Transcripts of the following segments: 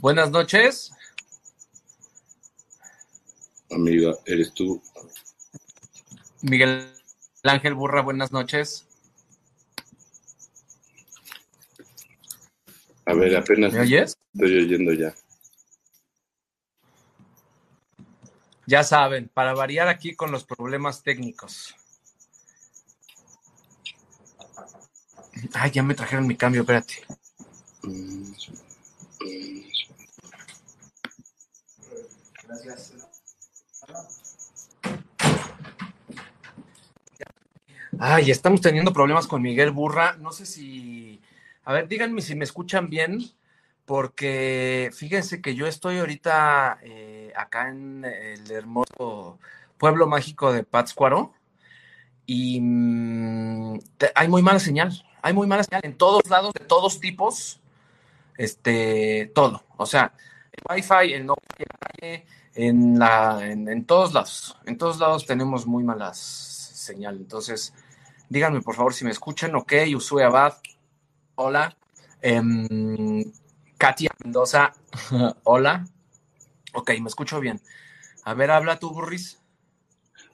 Buenas noches. Amiga, ¿eres tú? Miguel Ángel Burra, buenas noches. A ver, apenas ¿Me oyes? estoy oyendo ya. Ya saben, para variar aquí con los problemas técnicos. Ay, ya me trajeron mi cambio, espérate. Mm, Gracias. Ay, estamos teniendo problemas con Miguel Burra. No sé si. A ver, díganme si me escuchan bien, porque fíjense que yo estoy ahorita eh, acá en el hermoso pueblo mágico de Pátzcuaro y mm, hay muy mala señal. Hay muy mala señal en todos lados, de todos tipos. Este, todo. O sea, el Wi-Fi, el no en la en todos lados. En todos lados tenemos muy malas señal. Entonces, díganme por favor si me escuchan. Ok, Usue Abad, hola. Em, Katia Mendoza, hola. Ok, me escucho bien. A ver, habla tú, Burris.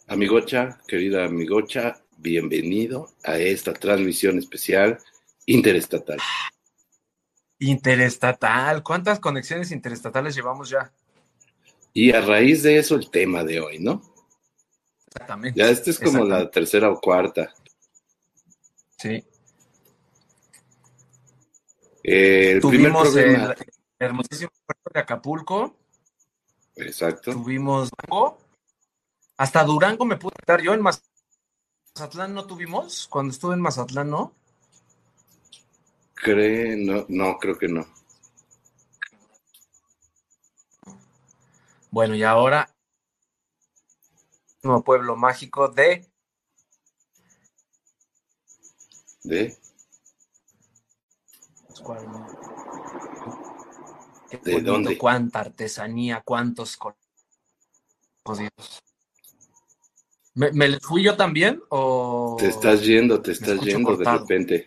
Amigocha, querida amigocha, bienvenido a esta transmisión especial interestatal. Interestatal. ¿Cuántas conexiones interestatales llevamos ya? Y a raíz de eso el tema de hoy, ¿no? Exactamente. Ya esta es como la tercera o cuarta. Sí. Eh, el Tuvimos el hermosísimo puerto de Acapulco. Exacto. Tuvimos Durango. Hasta Durango me pude estar yo en Maz- Mazatlán no tuvimos. Cuando estuve en Mazatlán, ¿no? Cree, no, no, creo que no. Bueno, y ahora nuevo pueblo mágico de ¿De? Qué ¿De bonito, dónde? Cuánta artesanía, cuántos colores. ¿Me, me fui yo también? O... Te estás yendo, te estás yendo de repente.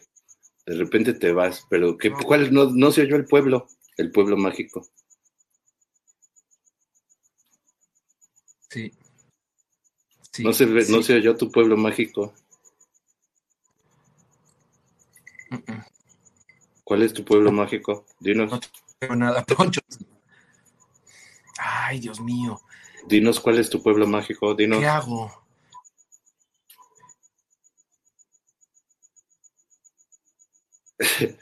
De repente te vas, pero ¿qué. ¿cuál? No, no se oyó el pueblo, el pueblo mágico. Sí. Sí, no, se ve- no se oyó tu pueblo mágico. ¿Cuál es tu pueblo mágico? Dinos, No tengo nada, Poncho. Ay, Dios mío. dinos cuál es tu pueblo mágico, dinos. ¿Qué hago?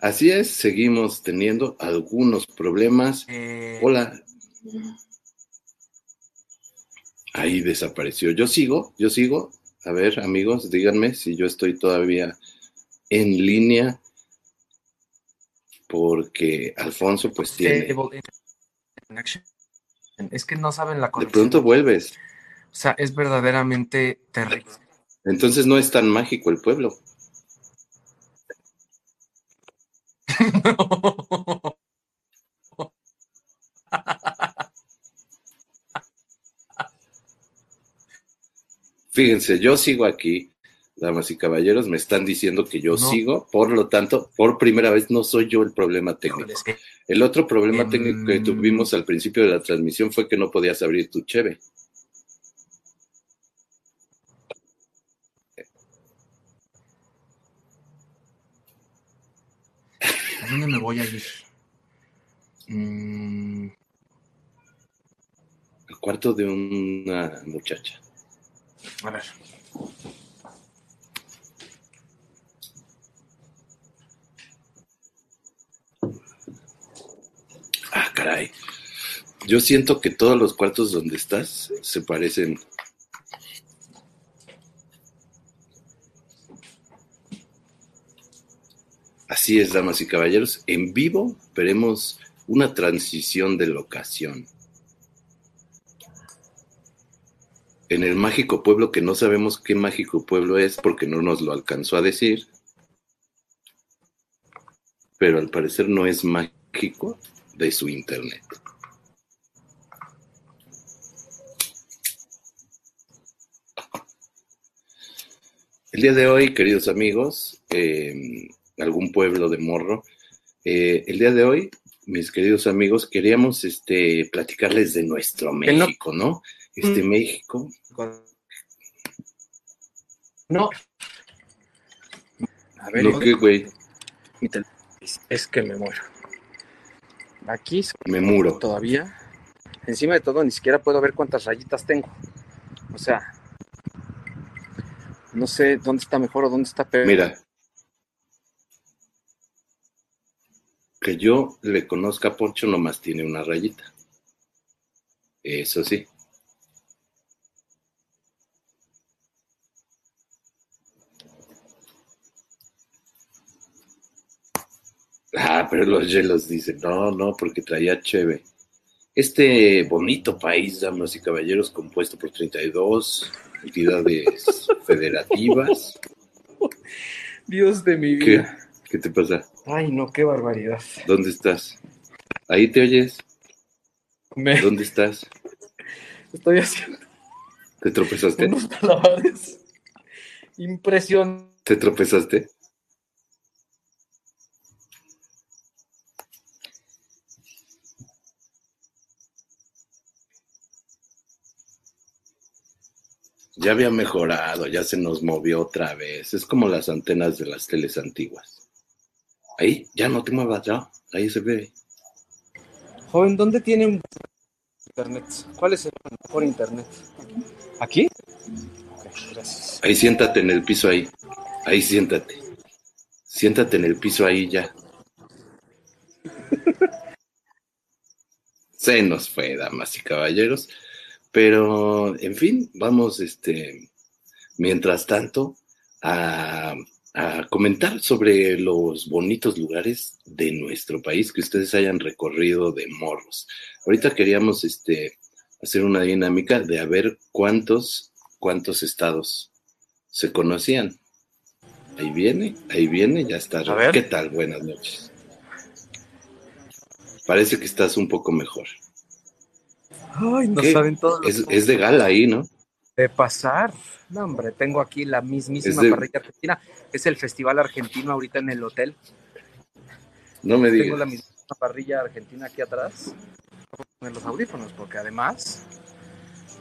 Así es, seguimos teniendo algunos problemas. Eh, Hola. Ahí desapareció. Yo sigo, yo sigo. A ver, amigos, díganme si yo estoy todavía en línea. Porque Alfonso pues tiene... Es que no saben la De conexión. pronto vuelves. O sea, es verdaderamente terrible. Entonces no es tan mágico el pueblo. Fíjense, yo sigo aquí, damas y caballeros, me están diciendo que yo No. sigo, por lo tanto, por primera vez no soy yo el problema técnico. Híjole, es que- El otro problema Em, técnico que tuvimos al principio de la transmisión fue que no podías abrir tu cheve. ¿A dónde me voy a ir? Mm, El cuarto de una muchacha. a ver. Ah, caray. Yo siento que todos los cuartos donde estás se parecen. Así es, damas y caballeros. En vivo veremos una transición de locación. En el mágico pueblo, que no sabemos qué mágico pueblo es porque no nos lo alcanzó a decir, pero al parecer no es mágico de su internet. El día de hoy, queridos amigos, eh, algún pueblo de morro, eh, el día de hoy, mis queridos amigos, queríamos este, platicarles de nuestro México, ¿no? Este Mm. México. No. A ver, güey, es que me muero. Aquí me muro. todavía, encima de todo, ni siquiera puedo ver cuántas rayitas tengo. O sea, no sé dónde está mejor o dónde está peor. Mira, que yo le conozca a Poncho nomás tiene una rayita. Eso sí. Ah, pero los hielos dicen, no, no, porque traía cheve. Este bonito país, damas y caballeros, compuesto por 32 entidades federativas. Dios de mi vida. ¿Qué te pasa? Ay, no, qué barbaridad. ¿Dónde estás? ¿Ahí te oyes? Me ¿Dónde estás? estoy haciendo ¿Te tropezaste? unos malabares impresionantes. ¿Te tropezaste? Ya había mejorado, ya se nos movió otra vez. Es como las antenas de las teles antiguas. Ahí, ya no te muevas, ya. Ahí se ve. Joven, ¿dónde tiene un internet? ¿Cuál es el mejor internet? ¿Aquí? Gracias. Ahí siéntate en el piso ahí. Ahí siéntate. Siéntate en el piso ahí ya. Se nos fue, damas y caballeros. Pero, en fin, vamos, este, mientras tanto, a, a comentar sobre los bonitos lugares de nuestro país que ustedes hayan recorrido de morros. Ahorita queríamos, este, hacer una dinámica de a ver cuántos, cuántos estados se conocían. Ahí viene, ahí viene, ya está. A ver. ¿Qué tal? Buenas noches. Parece que estás un poco mejor. Ay, no ¿Qué? saben todo lo Es, que es de gala ahí, ¿no? De pasar. No, hombre, tengo aquí la mismísima de- parrilla argentina. Es el festival argentino ahorita en el hotel. No me Tengo la digas. misma parrilla argentina aquí atrás. Voy a poner los audífonos porque además,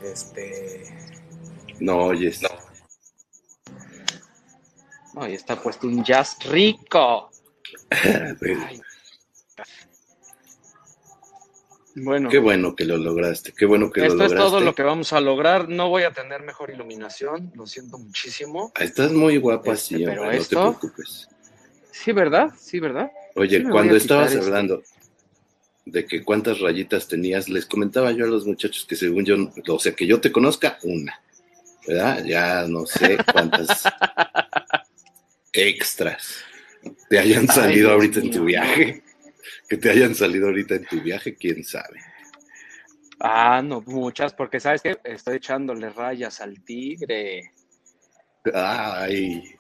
este, No, oyes. no, y está puesto un jazz rico. Ay. Bueno, Qué bueno que lo lograste. Qué bueno que lo esto es lograste. todo lo que vamos a lograr. No voy a tener mejor iluminación, lo siento muchísimo. Ah, Estás muy guapa Este, así, pero esto- no te preocupes. Sí, ¿verdad? Sí, ¿verdad? Oye, Sí cuando estabas este. hablando de que cuántas rayitas tenías, les comentaba yo a los muchachos que según yo, o sea, que yo te conozca, una. ¿Verdad? Ya no sé cuántas extras te hayan Ay, salido ahorita en tu viaje. Que te hayan salido ahorita en tu viaje, quién sabe. Ah, no, muchas, porque sabes que estoy echándole rayas al tigre. Ay,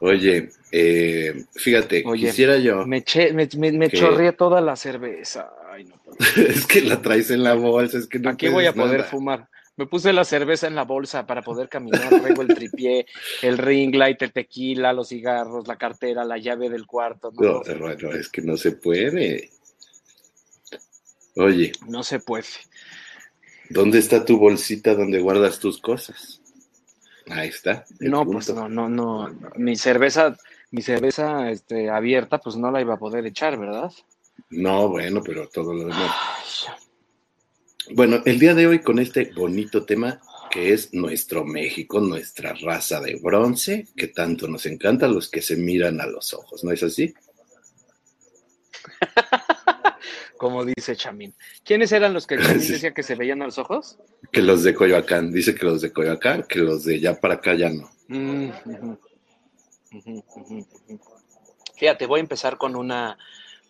oye, eh, fíjate, Oye, quisiera yo, Me, eché- me, me, chorreé toda la cerveza. Ay, no es que la traes en la bolsa, es que no Aquí voy a poder nada. fumar. Me puse la cerveza en la bolsa para poder caminar. Traigo el tripié, el ring light, el tequila, los cigarros, la cartera, la llave del cuarto. No, No, es que no se puede. Oye, no se puede. ¿dónde está tu bolsita donde guardas tus cosas? Ahí está. No, punto. pues no, no, no. Mi cerveza, mi cerveza este, abierta, pues no la iba a poder echar, ¿verdad? No, bueno, pero todo lo demás. Ay, Bueno, el día de hoy con este bonito tema que es nuestro México, nuestra raza de bronce, que tanto nos encanta, los que se miran a los ojos, ¿no es así? como dice Chamín. ¿Quiénes eran los que Chamín Sí. decía que se veían a los ojos? Que los de Coyoacán, dice que los de Coyoacán, que los de ya para acá ya no. Mm. Fíjate, voy a empezar con una,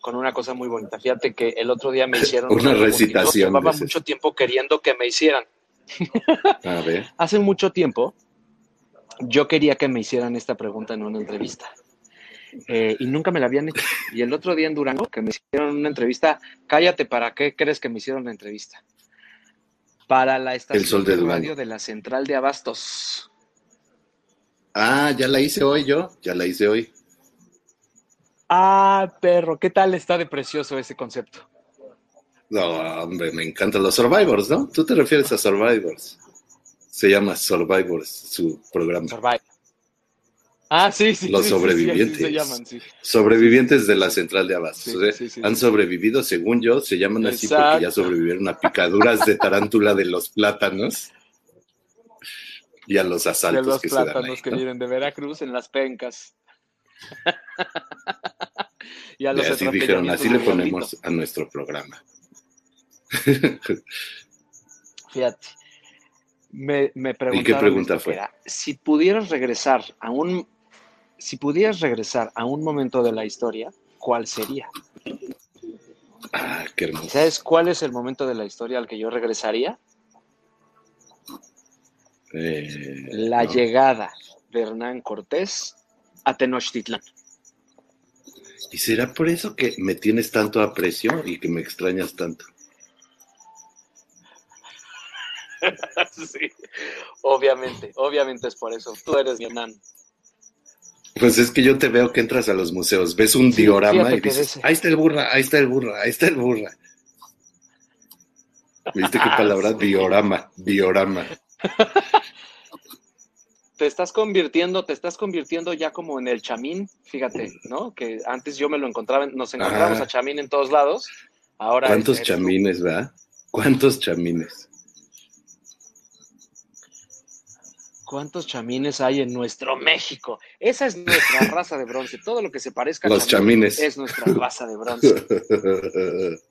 con una cosa muy bonita. Fíjate que el otro día me hicieron una recitación. Llevaba mucho tiempo queriendo que me hicieran. A ver. Hace mucho tiempo yo quería que me hicieran esta pregunta en una entrevista. Eh, y nunca me la habían hecho. Y el otro día en Durango, que me hicieron una entrevista, cállate, ¿para qué crees que me hicieron la entrevista? Para la estación de, radio de la central de Abastos. Ah, ya la hice hoy yo, ya la hice hoy. Ah, perro, ¿qué tal está de precioso ese concepto? No, hombre, me encantan los Survivors, ¿no? Tú te refieres a Survivors. Se llama Survivors, su programa. Ah, sí, sí. Los sobrevivientes. se llaman, sobrevivientes de la central de Abastos. Han sobrevivido, según yo, se llaman así porque ya sobrevivieron a picaduras de tarántula de los plátanos y a los asaltos. De los plátanos que vienen de Veracruz en las pencas. y a los así dijeron, así le ponemos a nuestro programa. Fíjate. Me, me ¿Y qué pregunta fue? si pudieras regresar a un si pudieras regresar a un momento de la historia, ¿cuál sería? Ah, qué hermoso. ¿Sabes cuál es el momento de la historia al que yo regresaría? Eh, la llegada de Hernán Cortés a Tenochtitlán. ¿Y será por eso que me tienes tanto aprecio y que me extrañas tanto? sí, obviamente, obviamente es por eso. Tú eres mi Hernán. Pues es que yo te veo que entras a los museos, ves un diorama y dices, ahí está el burra, ahí está el burra, ahí está el burra. ¿Viste qué palabra? Diorama, diorama. te estás convirtiendo, te estás convirtiendo ya como en el chamín, fíjate, ¿no? Que antes yo me lo encontraba, nos encontramos a chamín en todos lados. Ahora ¿Cuántos chamines, verdad? ¿Cuántos chamines? ¿Cuántos chamines hay en nuestro México? Esa es nuestra raza de bronce. Todo lo que se parezca a Los chamines es nuestra raza de bronce.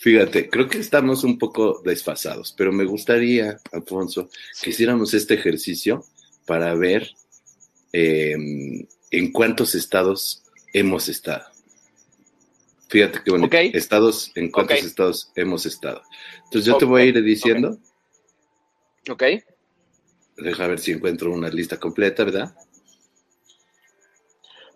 Fíjate, creo que estamos un poco desfasados, pero me gustaría, Alfonso, que hiciéramos este ejercicio para ver em, en cuántos estados hemos estado. Fíjate qué bonito. Estados, en cuántos estados hemos estado. Entonces yo te voy a ir diciendo. Ok. Deja ver si encuentro una lista completa, ¿verdad?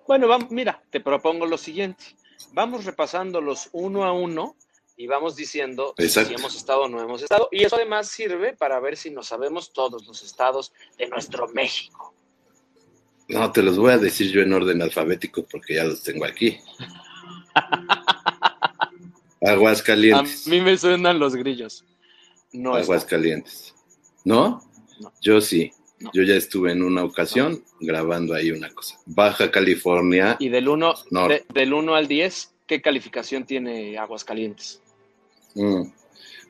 Bueno, vamos, mira, te propongo lo siguiente. Vamos repasándolos uno a uno y vamos diciendo si hemos estado o no hemos estado. Y eso además sirve para ver si nos sabemos todos los estados de nuestro México. No, te los voy a decir yo en orden alfabético porque ya los tengo aquí. Aguascalientes. A mí me suenan los grillos. No Aguascalientes. ¿No? Yo sí. Yo ya estuve en una ocasión grabando ahí una cosa. Baja California. ¿Y del 1 del 1 al 10, qué calificación tiene Aguascalientes? Mm.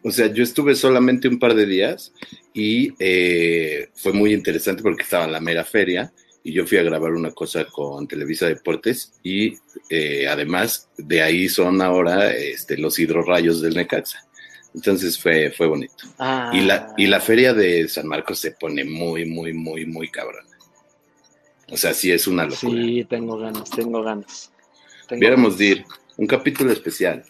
O sea, yo estuve solamente un par de días y eh, fue muy interesante porque estaba en la mera feria y yo fui a grabar una cosa con Televisa Deportes y eh, además de ahí son ahora este, los hidrorrayos del Necaxa. Entonces fue, fue bonito. Y, la, y la feria de San Marcos se pone muy, muy, muy, muy cabrona. O sea, sí es una locura. Sí, tengo ganas, tengo ganas. Viéramos de ir. Un capítulo especial.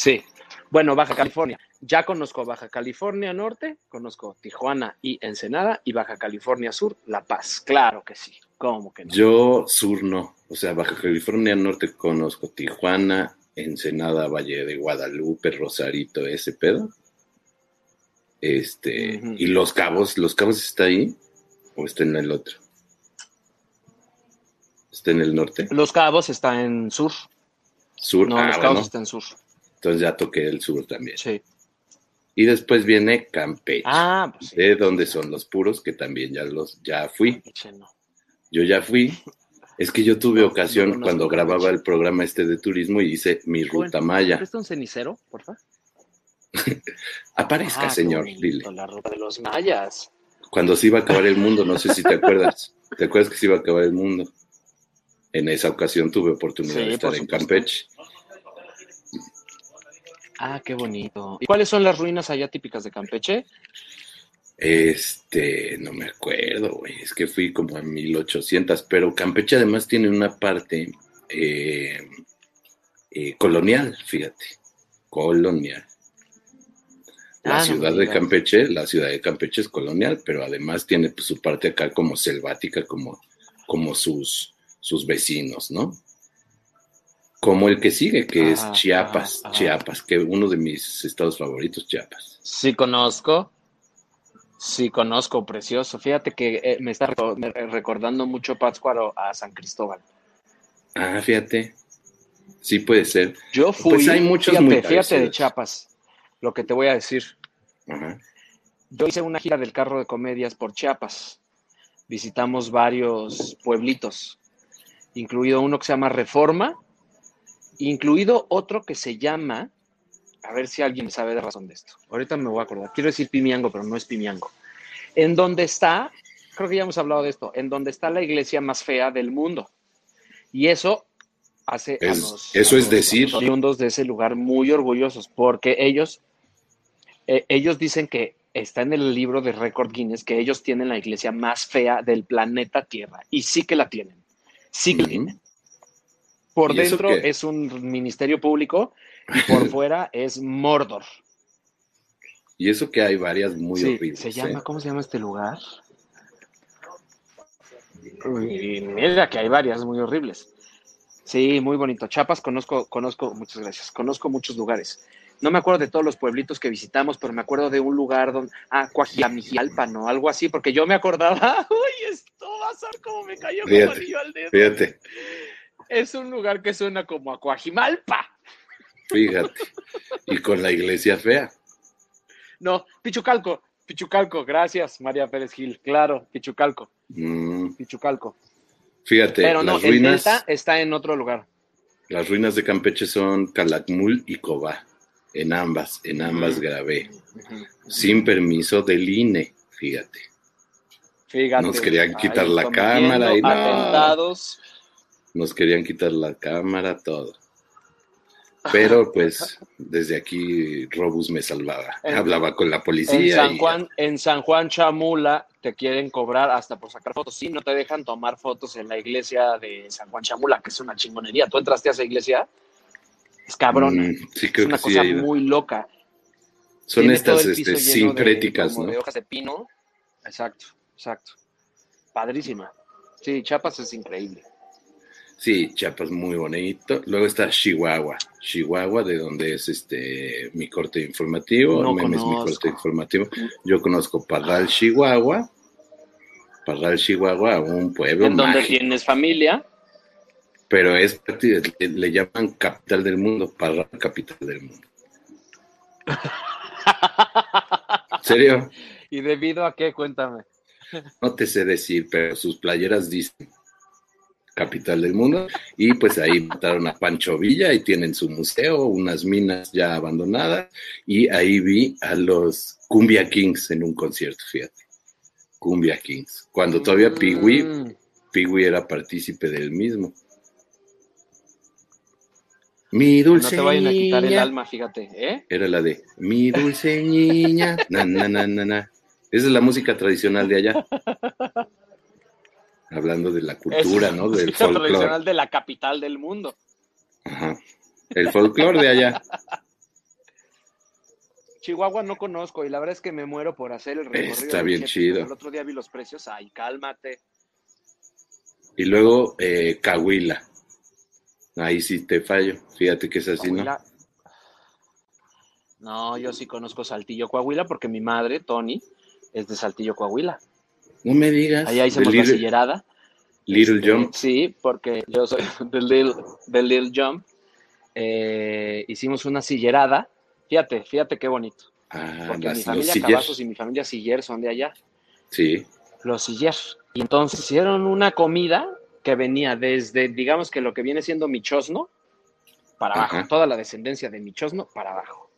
Sí. Bueno, Baja California. Ya conozco Baja California Norte, conozco Tijuana y Ensenada, y Baja California Sur, La Paz. Claro que sí. ¿Cómo que no? Yo sur no. O sea, Baja California Norte conozco Tijuana, Ensenada, Valle de Guadalupe, Rosarito, ese pedo. Este, y Los Cabos, ¿Los Cabos está ahí o está en el otro? ¿Está en el norte? Los Cabos está en sur. Sur, no, Los ah, Cabos está en sur. Entonces ya toqué el sur también. Sí. Y después viene Campeche. Ah, pues De donde son los puros, que también ya los ya fui. Yo ya fui. Es que yo tuve ocasión cuando grababa el programa este de turismo y hice mi ruta maya. ¿Presta un cenicero, por favor? Aparezca, ah, señor, dile. La ruta de los mayas. Cuando se iba a acabar el mundo, no sé si te acuerdas. ¿Te acuerdas que se iba a acabar el mundo? En esa ocasión tuve oportunidad de estar en Campeche. Ah, qué bonito. ¿Y cuáles son las ruinas allá típicas de Campeche? Este, no me acuerdo. güey, es que fui como a 1800, pero Campeche además tiene una parte eh, eh, colonial, fíjate, colonial. La Ah, no ciudad de. Campeche, la ciudad de Campeche es colonial, pero además tiene pues, su parte acá como selvática, como, como sus, sus vecinos, ¿no? Como el que sigue, que es Chiapas, ajá, ajá. Chiapas, que uno de mis estados favoritos, Chiapas. Sí conozco. Sí conozco, precioso. Fíjate que eh, me está me- recordando mucho Pátzcuaro a San Cristóbal. Ah, fíjate. Sí puede ser. Yo fui, Pues hay muchos fíjate, muy fíjate de. Chiapas, lo que te voy a decir. Ajá. Yo hice una gira del carro de comedias por Chiapas. Visitamos varios pueblitos, incluido uno que se llama Reforma, incluido otro que se llama, a ver si alguien sabe de razón de esto. Ahorita me voy a acordar. Quiero decir Pimiango, pero no es Pimiango. En donde está, creo que ya hemos hablado de esto, en donde está la iglesia más fea del mundo. Y eso hace a Es- los, eso a es los- decir. a los oriundos de ese lugar muy orgullosos, porque ellos, eh, ellos dicen que está en el libro de récord Guinness que ellos tienen la iglesia más fea del planeta Tierra. Y sí que la tienen. Sí que la tienen. Por ¿Y dentro es un ministerio público y por fuera es Mordor. Y eso que hay varias muy Sí, horribles. se llama, ¿eh? ¿cómo se llama este lugar? Uy, mira que hay varias muy horribles. Sí, muy bonito. Chiapas conozco, conozco, muchas gracias. Conozco muchos lugares. No me acuerdo de todos los pueblitos que visitamos, pero me acuerdo de un lugar donde, ah, Coajiamijalpa, ¿no? Algo así, porque yo me acordaba, uy, esto va a ser como me cayó como Fíjate, anillo al dedo. Fíjate, Es un lugar que suena como a Coajimalpa. fíjate. Y con la iglesia fea. No, Pichucalco, Pichucalco, gracias, María Pérez Gil. Claro, Pichucalco, Mm, Pichucalco. fíjate, Pero no, las el ruinas, Delta está en otro lugar. las ruinas de Campeche son Calakmul y Cobá. En ambas, en ambas Ujú. grabé. Sin permiso del INE, fíjate. Fíjate. Nos querían quitar la cámara y no. Atentados. Nos querían quitar la cámara, todo. Pero pues desde aquí Robus me salvaba. En- Hablaba con la policía. En San y- Juan, en San Juan Chamula te quieren cobrar hasta por sacar fotos. Sí, no te dejan tomar fotos en la iglesia de San Juan Chamula, que es una chingonería. ¿Tú entraste a esa iglesia? Es cabrona. Mm, sí, es creo una que sí cosa muy loca. Son Tiene estas este, de- sincréticas, como ¿no? De hojas de pino. Exacto, exacto. Padrísima. Sí, Chiapas es increíble. Sí, Chiapas muy bonito. Luego está Chihuahua. Chihuahua, de donde es este mi corte informativo. No Memes, mi corte informativo. Yo conozco Parral, Chihuahua. Parral, Chihuahua, un pueblo En donde tienes familia. Pero es le, le llaman capital del mundo. Parral, capital del mundo. ¿En serio? ¿Y debido a qué? Cuéntame. No te sé decir, pero sus playeras dicen capital del mundo. Y pues ahí mataron a Pancho Villa y tienen su museo, unas minas ya abandonadas. Y ahí vi a los Cumbia Kings en un concierto, fíjate. Cumbia Kings. Cuando todavía Pigui, Mm. Pigui era partícipe del mismo. Mi No dulce te vayan a quitar el niña. alma, fíjate, ¿eh? Era la de Mi dulce niña. Na, na, na, na, na. Esa es la música tradicional de allá. Hablando de la cultura, Es ¿no? Del folclore. tradicional de la capital del mundo. Ajá. El folclore de allá. Chihuahua no conozco y la verdad es que me muero por hacer el recorrido. Está bien chido. El otro día vi los precios. Ay, cálmate. Y luego eh, Cahuila. Ahí sí te fallo. Fíjate que es así, ¿no? No, yo sí conozco Saltillo, Coahuila, porque mi madre, Tony, es de Saltillo, Coahuila. No me digas. Allá hicimos Little, sillerada. Little Este, Jump. Sí, porque yo soy del Little, del Little Jump. Eh, hicimos una sillerada. Fíjate, fíjate qué bonito. Ah, Porque las- mi familia. Cavazos y mi familia Siller son de allá. Sí. Los Siller. Y entonces hicieron una comida que venía desde, digamos que lo que viene siendo Michosno para abajo. Toda la descendencia de Michosno para abajo.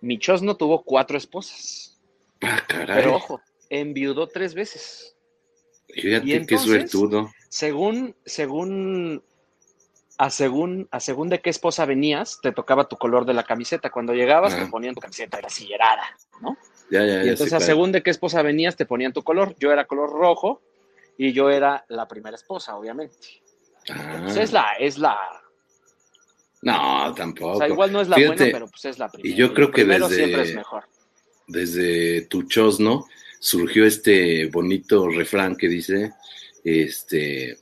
Michosno tuvo cuatro esposas. Ah, caray. Pero ojo, enviudó tres veces. Fíjate y qué entonces- suertudo. Según, según, a según, a según de qué esposa venías, te tocaba tu color de la camiseta. Cuando llegabas, Ajá. te ponían tu camiseta de la sillerada, ¿no? Ya, ya, Y ya entonces, a según de qué esposa venías, te ponían tu color. Yo era color rojo y yo era la primera esposa, obviamente. Ah, Pues es la, es la, No, tampoco. o sea, igual no es la Fíjate, buena, pero pues es la primera. yo creo que desde- siempre es mejor. desde tu chosno surgió este bonito refrán que dice, este,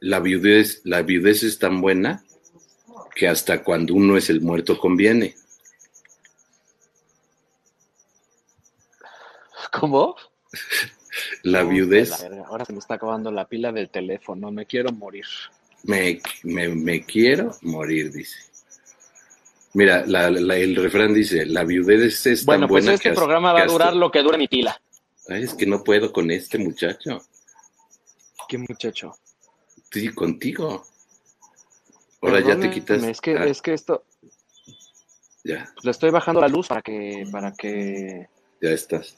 la viudez, la viudez es tan buena que hasta cuando uno es el muerto conviene. ¿Cómo? La viudez, la verga, Ahora se me está acabando la pila del teléfono, me quiero morir. me, me- me quiero morir, dice. Mira, la- la- el refrán dice, la viudez es tan Bueno, pues buena este que programa va a durar lo que dure mi pila. Ay, es que no puedo con este muchacho. ¿Qué muchacho? Sí, contigo. Ahora ya te quitas. Es que, ah, es que esto, Ya, le estoy bajando la luz para que, para que, ya estás.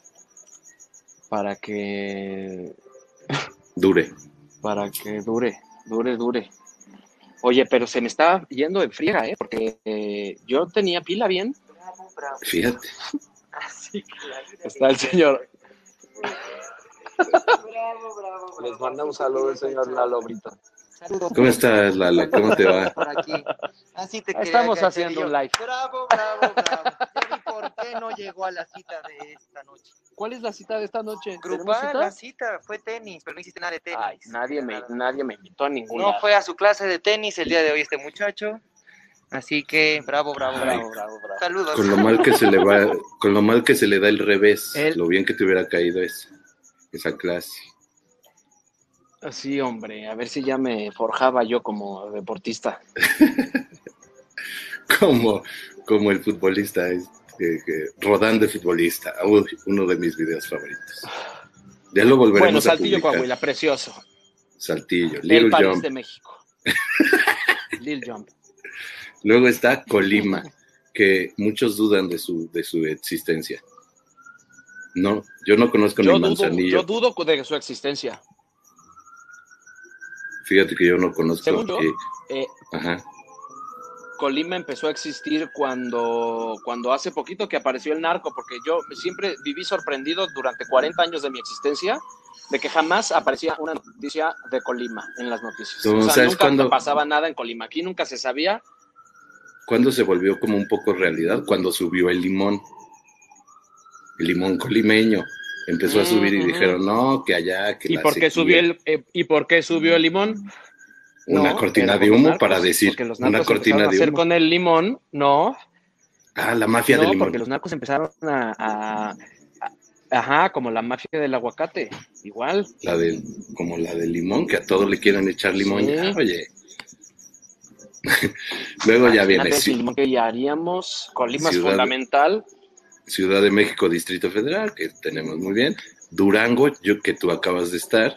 para que, Dure. para que dure, dure, dure. Oye, pero se me está yendo en friega, ¿eh? Porque eh, yo tenía pila bien. Fíjate. Está el señor. Les manda un saludo el señor Lalo Brito. Saludos ¿Cómo estás, Lala? ¿Cómo te va? por aquí. Así te quería Estamos que- haciendo un live. Bravo, bravo, bravo. No llegó a la cita de esta noche. ¿Cuál es la cita de esta noche? ¿Tenemos Grupal, cita? la cita fue tenis, pero no hiciste nada de tenis. Ay, nadie me, nadie me invitó a ningún No fue a su clase de tenis el día de hoy este muchacho. Así que bravo, bravo, Ay. bravo. bravo, bravo. Saludos. Con lo mal que se le va, con lo mal que se le da el revés, El- lo bien que te hubiera caído esa, esa clase. Sí, hombre, a ver si ya me forjaba yo como deportista. Como, como el futbolista, es- que- que- Rodán de futbolista, uno de mis videos favoritos. Ya lo volveremos Bueno, a Saltillo, publicar. Coahuila, precioso. Saltillo, El Little París Jump. de México. Lil Jump. Luego está Colima, que muchos dudan de su, de su existencia. No, yo no conozco Yo ni dudo, Manzanillo. yo dudo de su existencia. Fíjate que yo no conozco. Según yo, eh, Eh, ajá. Colima empezó a existir cuando, cuando hace poquito que apareció el narco, porque yo siempre viví sorprendido durante 40 años de mi existencia de que jamás aparecía una noticia de Colima en las noticias. Tú, o sea, ¿sabes nunca pasaba nada en Colima. Aquí nunca se sabía. ¿Cuándo se volvió como un poco realidad? Cuando subió el limón. El limón colimeño. Empezó a subir y Ujú. dijeron, no, que allá, que ¿Y la por qué sequía". subió el eh, y por qué subió el limón? Una No, cortina de humo narcos, para decir, los una cortina de hacer con el limón, no, Ah, la mafia no, del limón. porque los narcos empezaron a, a- a- ajá, como la mafia del aguacate, igual. La del, como la del limón, que a todos le quieren echar limón. Sí. Ya, oye. Luego ya viene limón que ya haríamos, Colima es Ciudad- fundamental. Ciudad de México, Distrito Federal, que tenemos muy bien. Durango, yo que tú acabas de estar.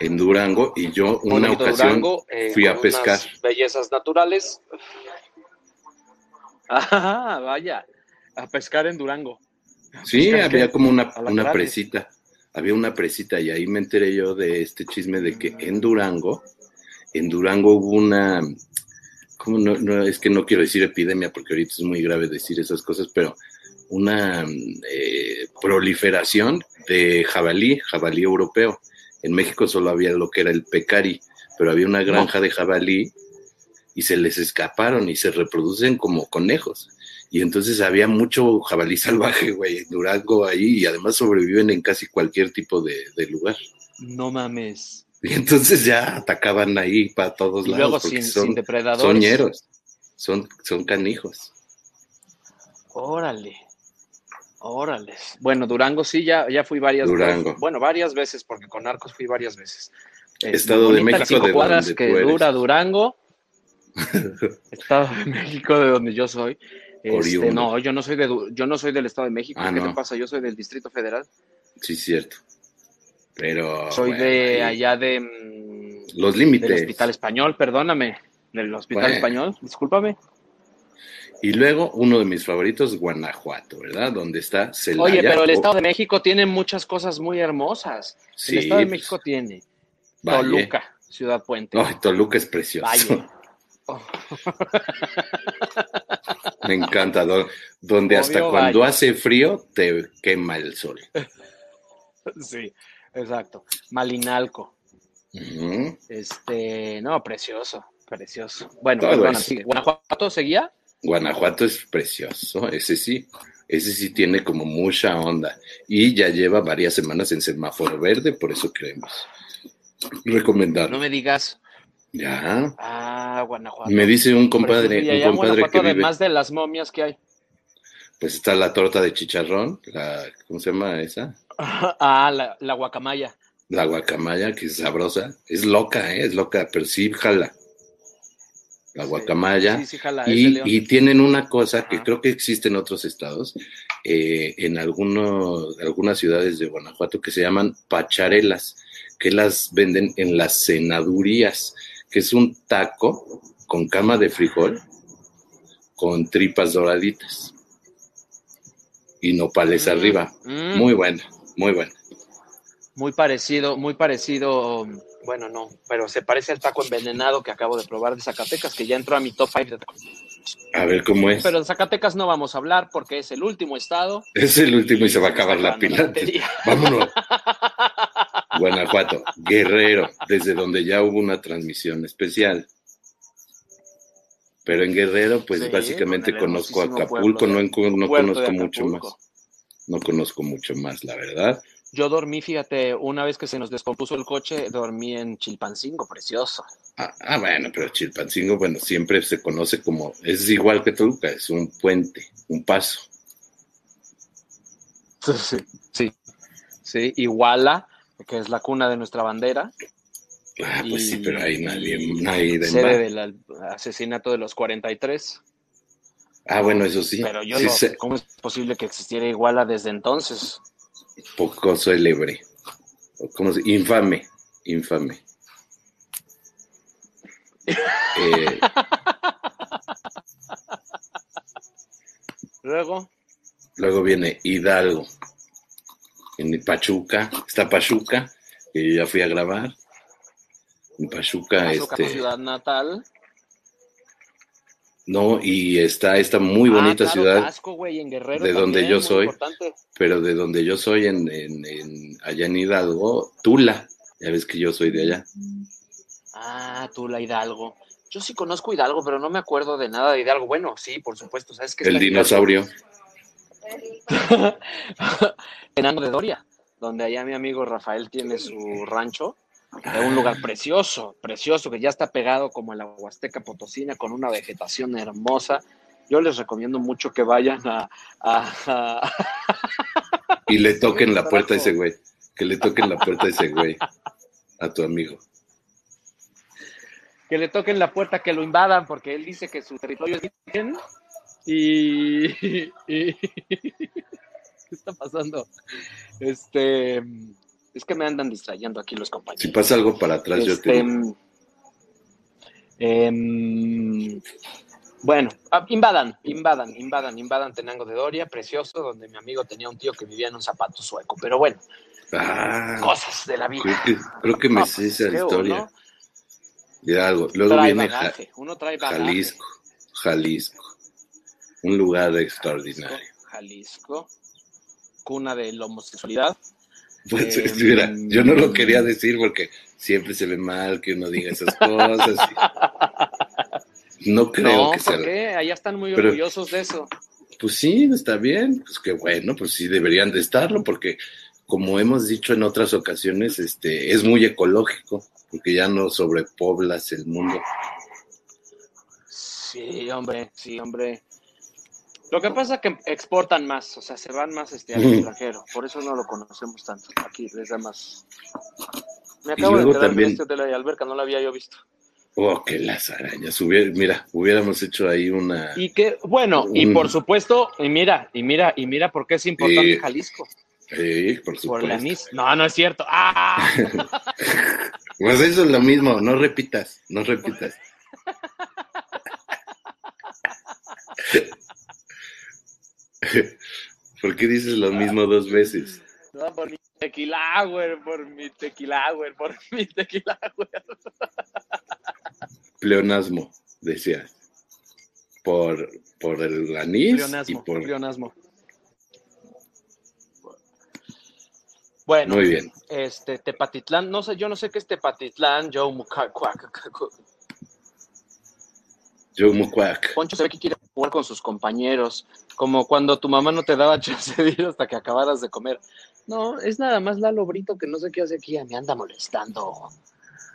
En Durango, y yo una ocasión Durango, eh, fui a pescar. unas Bellezas naturales. Ah, vaya, a pescar en Durango. Sí, Pescar, había ¿qué? como una, una presita. Había una presita y ahí me enteré yo de este chisme de que en Durango, en Durango hubo una, ¿cómo no, no, es que no quiero decir epidemia porque ahorita es muy grave decir esas cosas, pero una eh, proliferación de jabalí, jabalí europeo. En México solo había lo que era el pecari, pero había una granja de jabalí y se les escaparon y se reproducen como conejos. Y entonces había mucho jabalí salvaje, güey, en Durango ahí, y además sobreviven en casi cualquier tipo de, de lugar. No mames. Y entonces ya atacaban ahí para todos Y lados, luego porque sin, son, sin depredadores. son ñeros, son, son canijos. Órale. Órale. Bueno, Durango sí, ya, ya fui varias Durango. veces. Bueno, varias veces, porque con Arcos fui varias veces. Eh, Estado de México, de cuadras donde que tú eres. dura Durango. Estado de México, de donde yo soy. Este, no, yo no soy de yo no soy del Estado de México. Ah, ¿Qué no. te pasa? Yo soy del Distrito Federal. Sí, cierto. Pero. soy bueno, de allá de mm, Los del límites. Hospital Español, perdóname. Del Hospital Bueno. Español, discúlpame. Y luego, uno de mis favoritos, Guanajuato, ¿verdad? Donde está Celaya. Oye, pero el Estado de México tiene muchas cosas muy hermosas. Sí, el Estado de pues, México tiene Valle. Toluca, Ciudad Puente, Ay, Toluca es precioso. Valle, Oh. Me encanta, do- donde hasta cuando hace frío te quema el sol. Sí, exacto. Malinalco. Este, no, precioso, precioso. Bueno, perdona, sigue. ¿Guanajuato seguía? Guanajuato es precioso, ese sí, ese sí tiene como mucha onda y ya lleva varias semanas en semáforo verde, por eso queremos recomendar. No me digas. Ya, Ah, Guanajuato. me dice un compadre, un allá compadre Guanajuato, que vive, además de las momias que hay. pues está la torta de chicharrón, la, ¿cómo se llama esa? Ah, la, la guacamaya. La guacamaya, que es sabrosa, es loca, ¿eh? es loca, pero sí jala. La guacamaya. Sí, sí, jala, es de Y, tienen una cosa que creo que existe en otros estados, eh, en algunos, algunas ciudades de Guanajuato, que se llaman pacharelas, que las venden en las cenadurías, que es un taco con cama de frijol, con tripas doraditas y nopales Mm, arriba. mm, Muy buena, muy buena. Muy parecido, muy parecido. Bueno, no, pero se parece al taco envenenado que acabo de probar de Zacatecas, que ya entró a mi top 5 de tacos. A ver cómo es. Pero de Zacatecas no vamos a hablar porque es el último estado. Es el último y se va a acabar la pila. Vámonos. Guanajuato, Guerrero, desde donde ya hubo una transmisión especial. Pero en Guerrero, pues Sí, básicamente conozco Acapulco, no, de- no de conozco mucho más. No conozco mucho más, la verdad. Yo dormí, fíjate, una vez que se nos descompuso el coche, dormí en Chilpancingo, precioso. Ah, ah, bueno, pero Chilpancingo, bueno, siempre se conoce como, es igual que Toluca, es un puente, un paso. Sí, sí. Sí, Iguala, que es la cuna de nuestra bandera, Ah, pues sí, pero ahí nadie, nadie de sede del asesinato de los 43. Ah, bueno, eso sí. Pero yo sí no, sé, ¿cómo es posible que existiera Iguala desde entonces? Poco célebre. O ¿Cómo se? Infame, infame. Eh, Luego, luego viene Hidalgo. En Pachuca, está Pachuca, que yo ya fui a grabar. En Pachuca, Pachuca, este, ciudad natal. No, y está esta muy Ah, bonita claro, ciudad, en Guerrero de donde yo soy. importante. pero de donde yo soy, en, en- en- allá en Hidalgo, Tula. Ya ves que yo soy de allá. Ah, Tula Hidalgo. Yo sí conozco Hidalgo, pero no me acuerdo de nada de Hidalgo. Bueno, sí, por supuesto, ¿sabes qué? El dinosaurio. Tenango de Doria, donde allá mi amigo Rafael tiene su rancho. Es un lugar precioso, precioso, que ya está pegado como a la Huasteca Potosina, con una vegetación hermosa. Yo les recomiendo mucho que vayan a... a- a- Y le toquen la puerta a ese güey. Que le toquen la puerta a ese güey. A tu amigo. que le toquen la puerta, que lo invadan, porque él dice que su territorio es virgen. Y, y- ¿qué está pasando? Este, es que me andan distrayendo aquí los Si compañeros. pasa algo para atrás, yo te em, bueno, ah, invadan, invadan, invadan, invadan Tenango de Doria, precioso, donde mi amigo tenía un tío que vivía en un zapato sueco. Pero bueno, Ah, cosas de la vida. creo que, creo que me No, sé esa ¿qué historia. De algo. Luego trae viene Ja- bagaje, uno trae bagaje. Jalisco. Jalisco. Un lugar extraordinario. Jalisco, cuna de la homosexualidad. Pues, Eh, mira, yo no lo quería decir porque siempre se ve mal que uno diga esas cosas. No creo no, que sea. ¿por qué? Allá están muy Pero- orgullosos de eso. Pues sí, está bien. Pues qué bueno, pues sí deberían de estarlo porque como hemos dicho en otras ocasiones, este es muy ecológico porque ya no sobrepoblas el mundo. Sí, hombre, sí, hombre. Lo que pasa es que exportan más, o sea, se van más este, al extranjero. Por eso no lo conocemos tanto. Aquí les da más. Me acabo de enterar también- de este de alberca, no lo había yo visto. Oh, que las arañas. Hubiera- mira, hubiéramos hecho ahí una. Y que, bueno, y por supuesto, y mira, y mira, y mira por qué es importante Jalisco. Sí, por Por la supuesto. NIS. No, no es cierto. ¡Ah! Pues eso es lo mismo, no repitas, no repitas. ¿Por qué dices lo mismo dos veces? No, por mi tequila, güey, por mi tequila, güey, por mi tequila, güey. Pleonasmo, decía. Por, por el anís y Pleonasmo, por... pleonasmo. Bueno, Muy bien. este Tepatitlán, no sé, yo no sé qué es Tepatitlán, Joe Mucacuac. Joe Mucuac. Poncho se ve que quiere jugar con sus compañeros, como cuando tu mamá no te daba chance de ir hasta que acabaras de comer. No, es nada más Lalo Brito que no sé qué hace aquí, me anda molestando.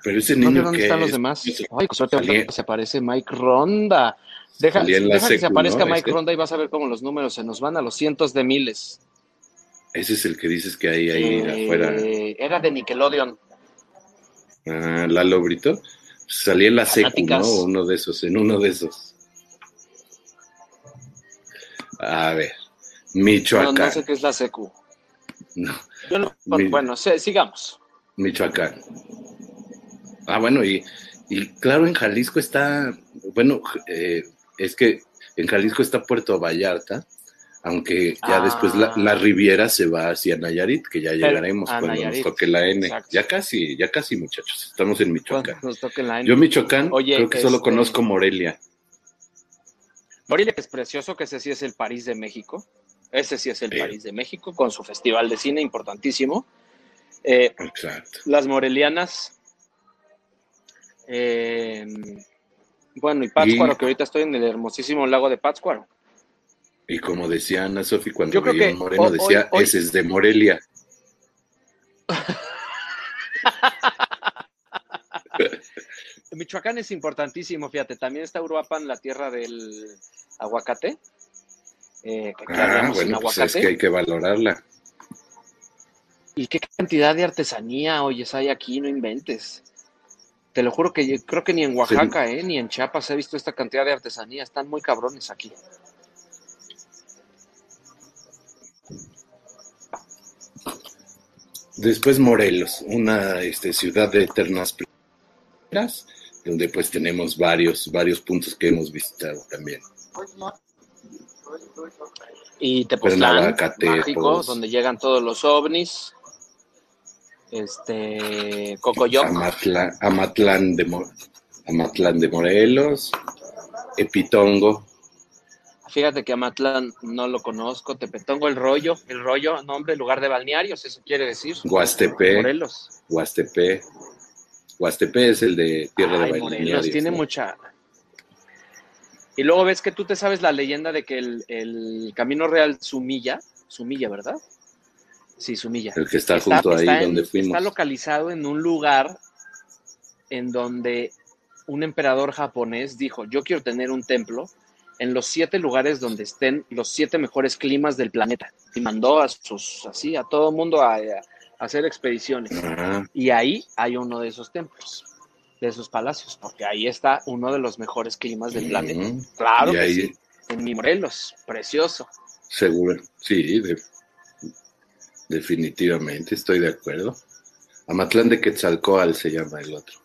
Pero ese No sé niño dónde que están los demás. Ay, con suerte salía- se aparece Mike Ronda. Deja, deja que se aparezca ¿no? Mike Ese. Ronda y vas a ver cómo los números se nos van a los cientos de miles. Ese es el que dices que hay ahí Eh, afuera. Era de Nickelodeon. Ah, Lalo Brito. Salía en la secu. ¿no? Uno de esos, en uno de esos. A ver. No, Michoacán. no sé qué es la secu. No, Yo no- bueno, se- sigamos. Michoacán. Ah, bueno, y, y claro, en Jalisco está, bueno, eh, es que en Jalisco está Puerto Vallarta, aunque ya Ah. después la, la Riviera se va hacia Nayarit, que ya llegaremos cuando Nayarit, nos toque la N. exacto. Ya casi, ya casi, muchachos, estamos en Michoacán. Nos toque la N. Yo Michoacán, Oye, creo que solo este- conozco Morelia. Morelia que es precioso, que ese sí es el París de México. Ese sí es el Sí. París de México, con su festival de cine importantísimo. Eh, Exacto. las morelianas. eh, bueno, y Pátzcuaro, Y- que ahorita estoy en el hermosísimo lago de Pátzcuaro. Y como decía Ana Sofi cuando Yo veía un moreno, hoy- decía, hoy- ese es de Morelia. Michoacán es importantísimo, fíjate. También está Uruapan, la tierra del aguacate. eh, que Ah, bueno, pues es que hay que valorarla. ¿Y qué cantidad de artesanía, oyes, hay aquí? No inventes. Te lo juro que yo creo que ni en Oaxaca, eh, ni en Chiapas he visto esta cantidad de artesanía. Están muy cabrones aquí. Después Morelos, una este, ciudad de eternas primeras, donde pues tenemos varios, varios puntos que hemos visitado también. Y Tepoztlán, mágico, Tepos. donde llegan todos los ovnis. Este, Cocoyoc. Amatlán, Amatlán, de, Amatlán de Morelos, Epitongo, Fíjate que Amatlán no lo conozco. Tepetongo, el rollo. El rollo, nombre, lugar de balnearios, eso quiere decir. Huastepe, Morelos. Huastepe. Huastepe es el de Tierra Ay, de Morelos, tiene ¿no? mucha. Y luego ves que tú te sabes la leyenda de que el, el Camino Real Sumilla, Sumilla, ¿verdad? Sí, Sumilla. El que está, junto ahí en- donde fuimos. Está localizado en un lugar en donde un emperador japonés dijo, yo quiero tener un templo en los siete lugares donde estén los siete mejores climas del planeta. Y mandó a sus, así, a todo mundo a, a hacer expediciones. Y ahí hay uno de esos templos, de esos palacios, porque ahí está uno de los mejores climas del planeta. Claro que ahí- sí. En mi Morelos, precioso. Seguro, sí, de- definitivamente, estoy de acuerdo. Amatlán de Quetzalcoatl se llama el otro.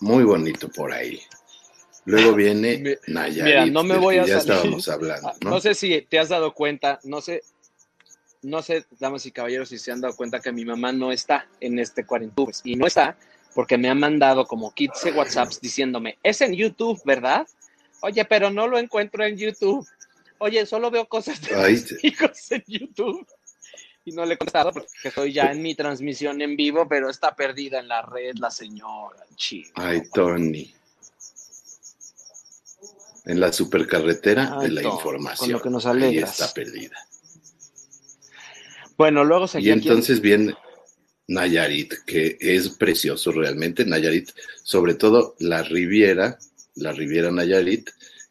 Muy bonito por ahí. Luego viene Nayarit, mira, no me voy a ya salir. estábamos hablando, ¿no? ¿no? sé si te has dado cuenta, no sé, no sé, damas y caballeros, si se han dado cuenta que mi mamá no está en este cuarentube. Y no está porque me ha mandado como 15 WhatsApps diciéndome, es en YouTube, ¿verdad? Oye, pero no lo encuentro en YouTube. Oye, solo veo cosas de Ay, mis hijos en YouTube. Y no le he contestado porque estoy ya en mi transmisión en vivo, pero está perdida en la red la señora. Chico. Ay, Tony. En la supercarretera Ay, de la Tony, información. con lo que nos Ahí alegras. está perdida. Bueno, luego Y entonces viene Nayarit, que es precioso realmente. Nayarit, sobre todo la Riviera, la Riviera Nayarit,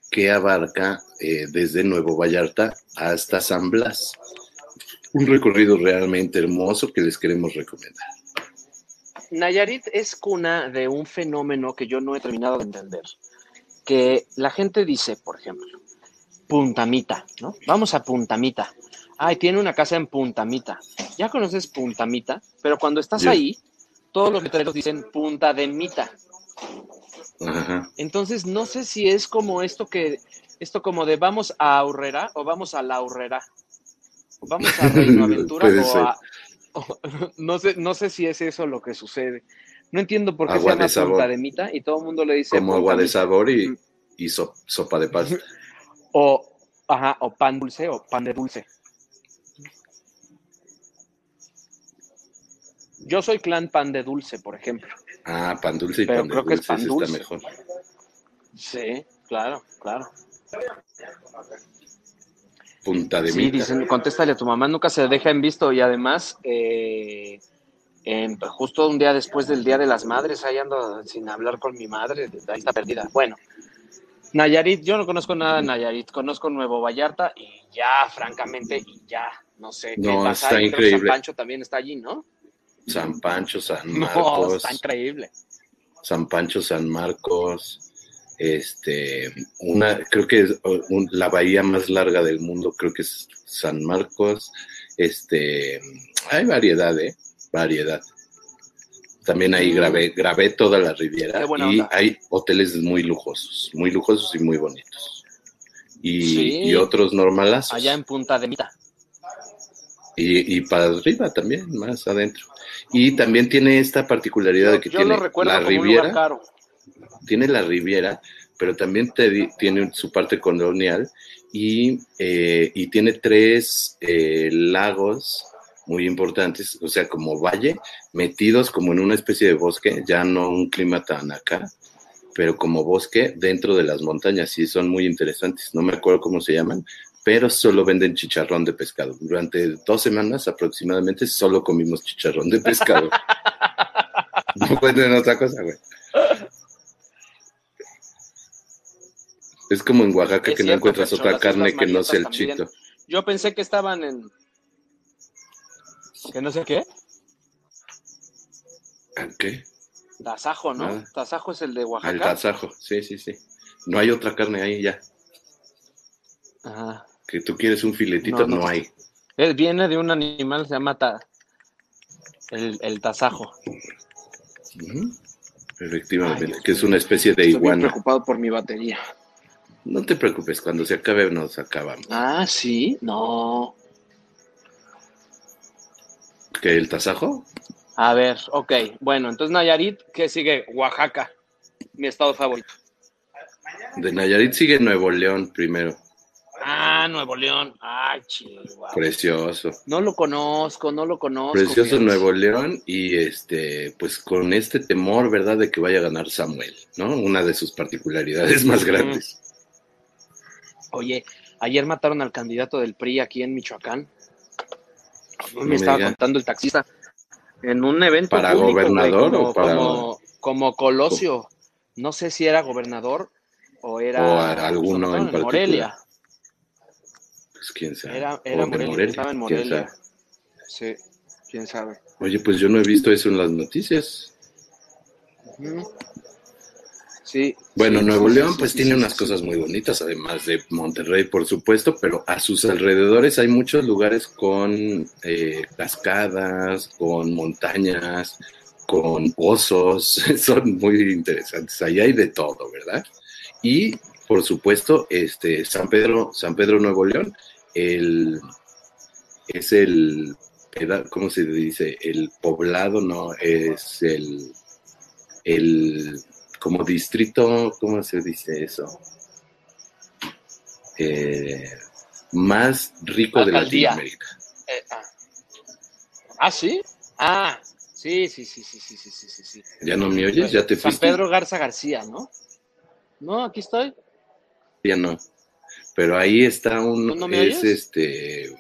que abarca eh, desde Nuevo Vallarta hasta San Blas. Un recorrido realmente hermoso que les queremos recomendar. Nayarit es cuna de un fenómeno que yo no he terminado de entender. Que la gente dice, por ejemplo, Puntamita, ¿no? Vamos a Puntamita. Ay, tiene una casa en Puntamita. Ya conoces Puntamita, pero cuando estás ahí, todos los letreros dicen Punta de Mita. Ajá. Entonces, no sé si es como esto que, esto como de vamos a Aurrera o vamos a la Aurrera. Vamos a Reino Aventura o a... o- no, sé, no sé si es eso lo que sucede. No entiendo por qué Agua se llama sabor. punta de mita y todo el mundo le dice Como agua de mita. sabor y, Ujú. y so- sopa de pasta. O, ajá, o pan dulce o pan de dulce. Yo soy clan pan de dulce, por ejemplo. Ah, pan dulce y Pero pan de creo que es pan dulce. está mejor. Sí, claro, claro. Punta de Sí, dicen, contéstale a tu mamá, nunca se deja en visto y además, eh, em, justo un día después del Día de las Madres, ahí ando sin hablar con mi madre, ahí está perdida. Bueno, Nayarit, yo no conozco nada de Nayarit, conozco Nuevo Vallarta y ya, francamente, y ya, no sé qué No, pasa. está ahí, creo que increíble. San Pancho también está allí, ¿no? San Pancho, San No, Marcos, está increíble. San Pancho, San Marcos, este, una, creo que es un- la bahía más larga del mundo, creo que es San Marcos, este, hay variedad, ¿eh? Variedad. También ahí Mm. grabé, grabé toda la Riviera y onda. hay hoteles muy lujosos, muy lujosos y muy bonitos. Y, Sí. y otros normalazos. Allá en Punta de Mita. Y, y para arriba también, más adentro. Y también tiene esta particularidad de que yo tiene lo la Riviera, caro. tiene la Riviera, pero también te tiene su parte colonial y, eh, y tiene tres eh, lagos muy importantes, o sea, como valle, metidos como en una especie de bosque, ya no un clima tan acá, pero como bosque dentro de las montañas, y son muy interesantes. No me acuerdo cómo se llaman, pero solo venden chicharrón de pescado. Durante dos semanas aproximadamente solo comimos chicharrón de pescado. no venden otra cosa, güey. Es como en Oaxaca Es que no encuentras otra las carne que no sea el chito. Yo pensé que estaban en. ¿Que no sé qué? ¿Ah, ¿Qué? Tasajo, ¿no? Nada. Tasajo es el de Oaxaca. tasajo, sí, sí, sí. No hay otra carne ahí ya. Ajá. Que tú quieres un filetito, No, no, no. hay. Eh, Viene de un animal se llama ta- el, el tasajo. Efectivamente, Ay, que es una especie de Estoy iguana. preocupado por mi batería. No te preocupes, cuando se acabe nos acabamos. Ah, sí, no. ¿Que el tasajo? A ver, ok. Bueno, entonces Nayarit, ¿qué sigue? Oaxaca, mi estado favorito. De Nayarit sigue Nuevo León primero. Ah, Nuevo León. Ay, chihuahua. Precioso. No lo conozco, no lo conozco. Precioso fíjate. Nuevo León y este, pues con este temor, ¿verdad?, de que vaya a ganar Samuel, ¿no? Una de sus particularidades más grandes. Oye, ayer mataron al candidato del PRI aquí en Michoacán. No me me estaba contando el taxista. En un evento ¿Para público, güey, gobernador como, o para- como, como Colosio. No sé si era gobernador o era O alguno en particular. Morelia. Pues quién sabe. Era, O era de Morelia, estaba en Morelia. sabe. Sí, quién sabe. Oye, pues yo no he visto eso en las noticias. Sí. Bueno, sí, Nuevo sí, León pues tiene unas cosas muy bonitas, además de Monterrey, por supuesto, pero a sus alrededores hay muchos lugares con eh, cascadas, con montañas, con osos, son muy interesantes. Ahí hay de todo, ¿verdad? Y por supuesto, este San Pedro, San Pedro Nuevo León, el es el ¿cómo se dice? El poblado, no, es el el como distrito, ¿cómo se dice eso? Eh, más rico de. Latinoamérica. Eh, ah. ¿Ah, sí? Ah, sí, sí, sí, sí, sí, sí, sí, sí, sí. ¿Ya no me oyes? ¿Ya te San fuiste? Pedro Garza García, ¿no? No, aquí estoy. Ya no. Pero ahí está un... ¿Tú no me es oyes? este...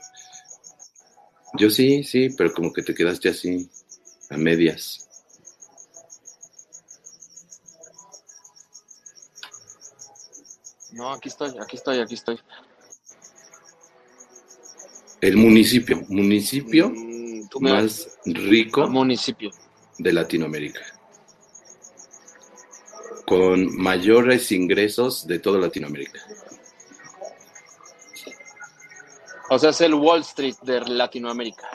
Yo sí, sí, pero como que te quedaste así, a medias. No, aquí estoy, aquí estoy, aquí estoy. El municipio, municipio Mm, tú me más rico municipio. de Latinoamérica. Con mayores ingresos de toda Latinoamérica. O sea, es el Wall Street de Latinoamérica.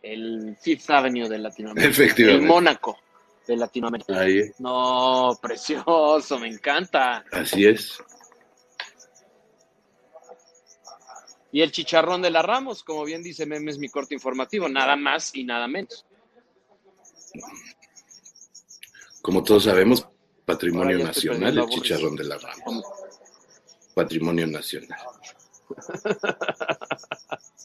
El Fifth Avenue de Latinoamérica. Efectivamente. El Mónaco de Latinoamérica. Ahí, No, precioso, me encanta. así es. Y el chicharrón de la Ramos, como bien dice Meme, es mi corte informativo, nada más y nada menos. Como todos sabemos, patrimonio nacional, el chicharrón de la rama. Patrimonio nacional.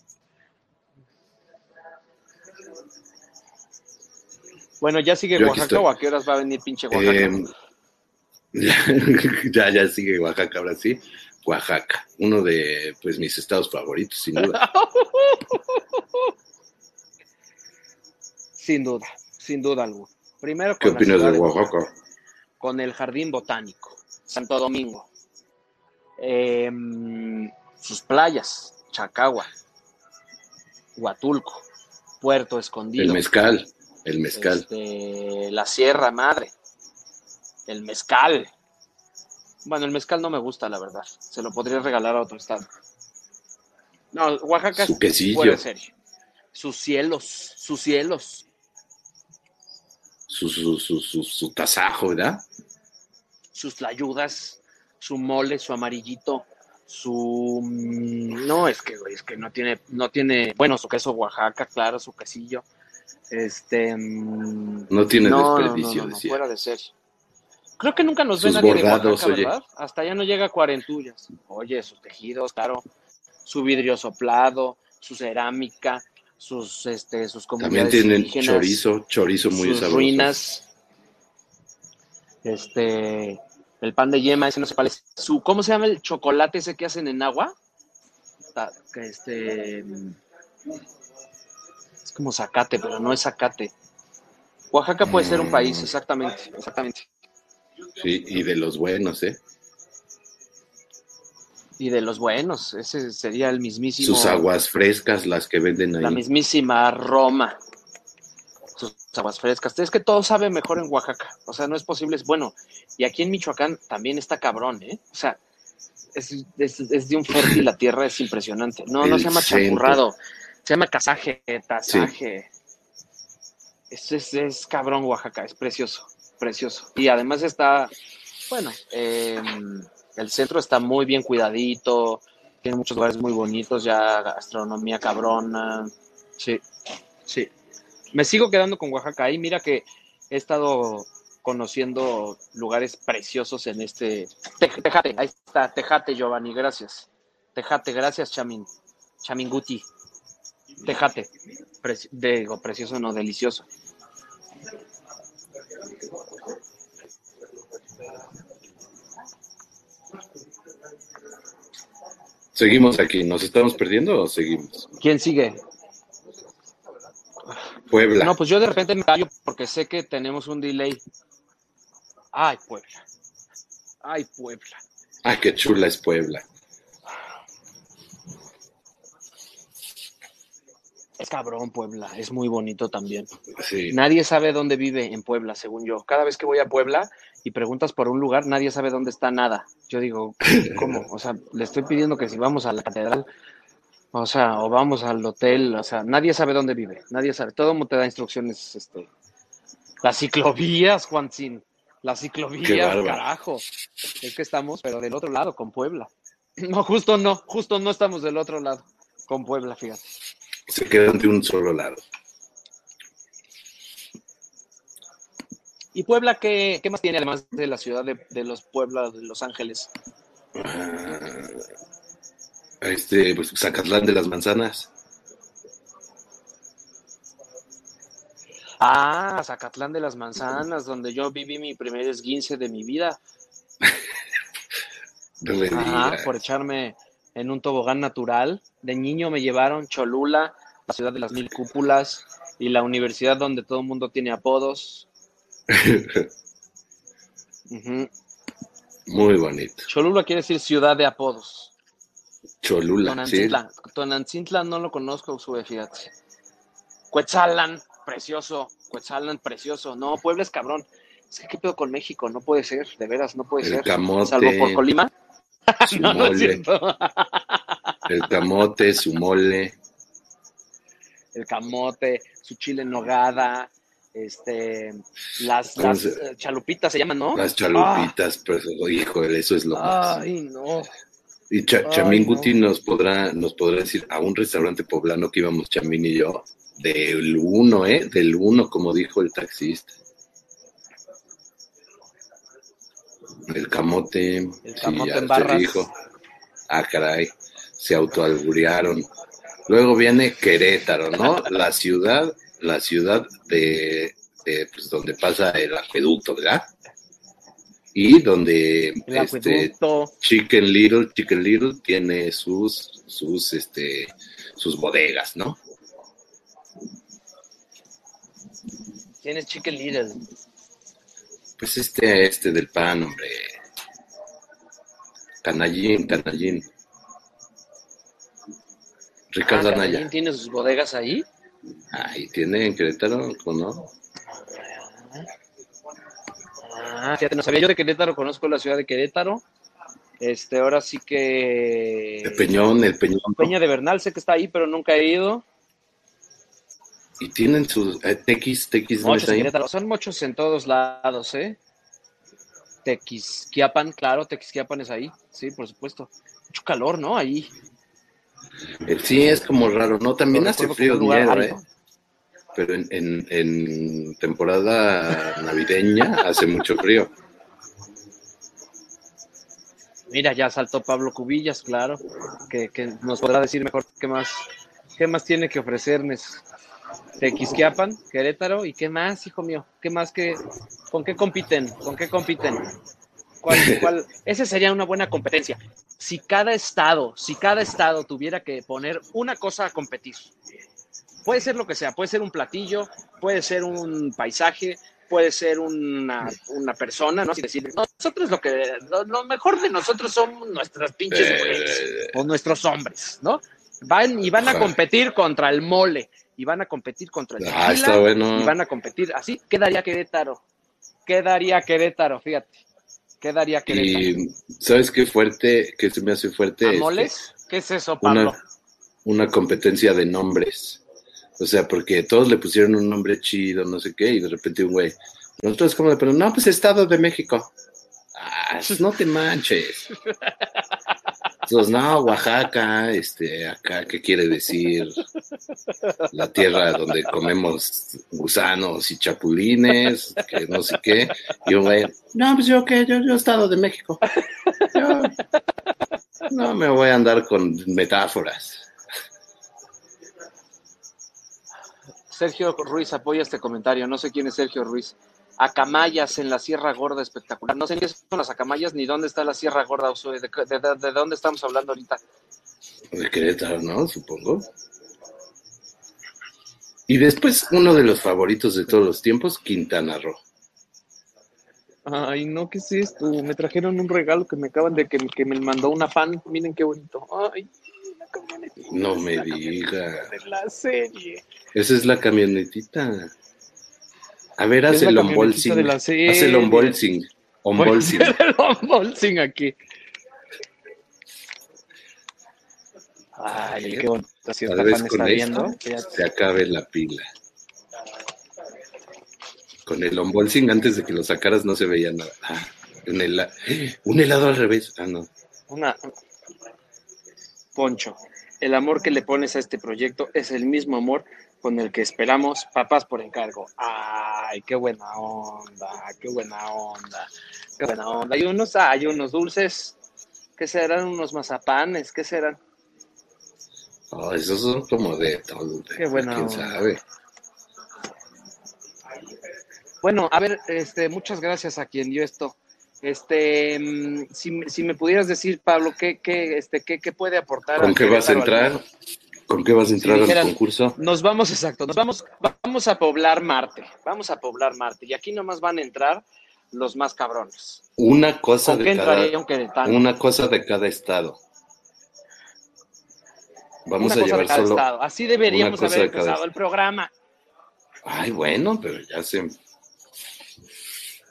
Bueno, ¿ya sigue Yo Oaxaca o a qué horas va a venir pinche Oaxaca? Eh, ya, ya, sigue Oaxaca, ahora sí. Oaxaca, uno de pues mis estados favoritos, sin duda. Sin duda, sin duda alguna. Primero ¿Qué con la opinas de Oaxaca, Oaxaca? con el Jardín Botánico, Santo Domingo. Eh, sus playas, Chacagua, Huatulco, Puerto Escondido. El mezcal, el mezcal. Este, la Sierra Madre, el mezcal. Bueno, el mezcal no me gusta, la verdad. Se lo podría regalar a otro estado. No, Oaxaca Su es quesillo. fuera de serie. Sus cielos, sus cielos. Su, su, su, su, su tasajo, ¿verdad? sus tlayudas, su mole, su amarillito, su no es que güey, es que no tiene, no tiene, bueno, su queso Oaxaca, claro, su quesillo. Este mm, No tiene no, desperdicio, no, no, decía. fuera de serie. Creo que nunca nos ve nadie bordados, de Oaxaca. ¿verdad? Hasta allá no llega a cuarentullas. Oye, sus tejidos, claro, su vidrio soplado, su cerámica, sus este, sus También comunidades tienen indígenas, chorizo, chorizo muy sus sabroso. ruinas, este, el pan de yema, ese no sé cuál es. Su, ¿Cómo se llama el chocolate ese que hacen en agua? Este, es como zacate, pero no es zacate. Oaxaca puede ser un país, Mm. exactamente, exactamente. Sí, y de los buenos, ¿eh? Y de los buenos, ese sería el mismísimo. Sus aguas frescas, las que venden La ahí. mismísima Roma. Aguas frescas. Es que todo sabe mejor en Oaxaca. O sea, no es posible. Es bueno. Y aquí en Michoacán también está cabrón, ¿eh? O sea, es, es- es de un fértil la tierra, es impresionante. No, no se llama centro. Se llama casaje, tasaje. Es, es, es cabrón Oaxaca, es precioso, precioso. Y además está, bueno, eh, el centro está muy bien cuidadito, tiene muchos lugares muy bonitos, ya gastronomía cabrona. Sí, sí. Me sigo quedando con Oaxaca. Ahí mira que he estado conociendo lugares preciosos en este... Tej- Tejate, ahí está, Tejate, Giovanni, gracias. Tejate, gracias, Chamin. Chaminguti. Tejate. Preci- digo, precioso, no, delicioso. Seguimos aquí, ¿nos estamos perdiendo o seguimos? ¿Quién sigue? Puebla. No, pues yo de repente me callo porque sé que tenemos un delay. Ay, Puebla. Ay, Puebla. Ay, qué chula es Puebla. Es cabrón, Puebla. Es muy bonito también. Sí. Nadie sabe dónde vive en Puebla, según yo. Cada vez que voy a Puebla y preguntas por un lugar, nadie sabe dónde está nada. Yo digo, ¿cómo? O sea, le estoy pidiendo que si vamos a la catedral, o sea, o vamos al hotel, o sea, nadie sabe dónde vive. Nadie sabe. Todo el mundo te da instrucciones, este. Las ciclovías, Juancín. Las ciclovías, carajo. Es que estamos, pero del otro lado, con Puebla. No, justo no, justo no estamos del otro lado, con Puebla, fíjate. Se quedan de un solo lado. ¿Y Puebla qué, qué más tiene además de la ciudad de, de los Puebla de Los Ángeles? Ah, este, pues Zacatlán de las Manzanas. Ah, Zacatlán de las Manzanas, donde yo viví mi primer esguince de mi vida. Ajá, por echarme en un tobogán natural. De niño me llevaron Cholula, la ciudad de las mil cúpulas y la universidad donde todo el mundo tiene apodos. Muy bonito. Cholula quiere decir ciudad de apodos. Cholula, sí. Tonantzintlan no lo conozco, sube, fíjate. Cuetzalan, precioso. Cuetzalan, precioso. No, Puebla es cabrón. Es que qué pedo con México, no puede ser, de veras, no puede El ser. camote. Salvo por Colima. Su no, mole. El camote, su mole. El camote, su chile en nogada, este, las, ¿Cómo las se- eh, chalupitas se llaman, ¿no? Las chalupitas, pero híjole, eso es lo más. Ay, no. Y Ay, Chamín no. Guti nos podrá, nos podrá decir a un restaurante poblano que íbamos Chamín y yo, del uno, ¿eh? Del uno, como dijo el taxista. El camote. El sí, camote ya en barras. dijo. Ah, caray. Se autoalburearon. Luego viene Querétaro, ¿no? La ciudad, la ciudad de, de, pues, donde pasa el acueducto, ¿verdad? Y donde El este. Chicken Little, Chicken Little tiene sus, sus, este, sus bodegas, ¿no? ¿Quién es Chicken Little? Pues este, este del pan, hombre. Canallín, canallín. Ricardo Ah, Anaya. ¿Canallín tiene sus bodegas ahí? Ahí tiene en Querétaro, ¿no? Ah, fíjate, no sabía yo de Querétaro, conozco la ciudad de Querétaro. Este, ahora sí que. El Peñón, el Peñón. Peña de Bernal, sé que está ahí, pero nunca he ido. Y tienen sus eh, tequis, tequis, ¿no Mochos ahí? Son muchos en todos lados, ¿eh? Tequisquiapan, claro, Tequisquiapan es ahí, sí, por supuesto. Mucho calor, ¿no? Ahí. Eh, Sí, es como raro, ¿no? También hace frío, dinero, ¿eh? Pero en, en, en temporada navideña hace mucho frío. Mira, ya saltó Pablo Cubillas, claro, que, que nos podrá decir mejor qué más, qué más tiene que ofrecernos. Tequisquiapan, Querétaro, ¿y qué más, hijo mío? ¿Qué más que, con qué compiten? ¿Con qué compiten? ¿Cuál, cuál? Esa sería una buena competencia. Si cada estado, si cada estado tuviera que poner una cosa a competir, puede ser lo que sea, puede ser un platillo, puede ser un paisaje, puede ser una, una persona, ¿no? Así decir, nosotros lo que, lo, lo mejor de nosotros son nuestras pinches mujeres Eh, o nuestros hombres, ¿no? Van y van a competir contra el mole, y van a competir contra el ah, está bueno. y van a competir, así quedaría Querétaro, quedaría Querétaro, fíjate, quedaría Querétaro. Y ¿sabes qué fuerte, qué se me hace fuerte? ¿A Este, moles? ¿Qué es eso, Pablo? una, una competencia de nombres. O sea, porque todos le pusieron un nombre chido, no sé qué, y de repente un güey, nosotros como de, pero no, pues Estado de México. Ah, pues no te manches. Entonces, no, Oaxaca, este, acá, ¿qué quiere decir? La tierra donde comemos gusanos y chapulines, que no sé qué. Y un güey, no, pues yo qué, yo, yo Estado de México. Yo no me voy a andar con metáforas. Sergio Ruiz apoya este comentario. No sé quién es Sergio Ruiz. Acamayas en la Sierra Gorda, espectacular. No sé ni qué son las acamayas ni dónde está la Sierra Gorda. ¿De, de, de, de dónde estamos hablando ahorita? De Querétaro, ¿no? Supongo. Y después, uno de los favoritos de todos los tiempos, Quintana Roo. Ay, no, ¿qué es esto? Me trajeron un regalo que me acaban de que, que me mandó una fan. Miren qué bonito. Ay. No me La diga. De la serie. Esa es la camionetita. A ver, haz la el unbolsing. Haz el unbolsing. Unbolsing. el unboxing aquí. Ay, qué bonito. Si Tal vez está con viendo. esto se acabe la pila. Con el unbolsing, antes de que lo sacaras, no se veía nada. Ah, un, hela- un helado al revés. Ah, no. Una. Poncho, el amor que le pones a este proyecto es el mismo amor con el que esperamos papás por encargo. Ay, qué buena onda, qué buena onda, qué buena onda. Hay unos, hay unos dulces. ¿Qué serán? Unos mazapanes, ¿qué serán? Oh, esos son como de todo. de- Qué buena ¿Quién onda. sabe? Bueno, a ver, este, muchas gracias a quien dio esto. Este, mm, si, si me pudieras decir, Pablo, ¿qué, qué, este, qué, qué puede aportar? ¿Con qué vas a entrar? ¿Con qué vas a entrar al dijeran- concurso? Nos vamos, exacto, nos vamos, vamos a poblar Marte, vamos a poblar Marte, y aquí nomás van a entrar los más cabrones. Una cosa ¿Con qué de cada, una cosa de cada estado. Vamos Una a cosa de llevar cada solo. estado. Así deberíamos haber de empezado el programa. Ay, bueno, pero ya se.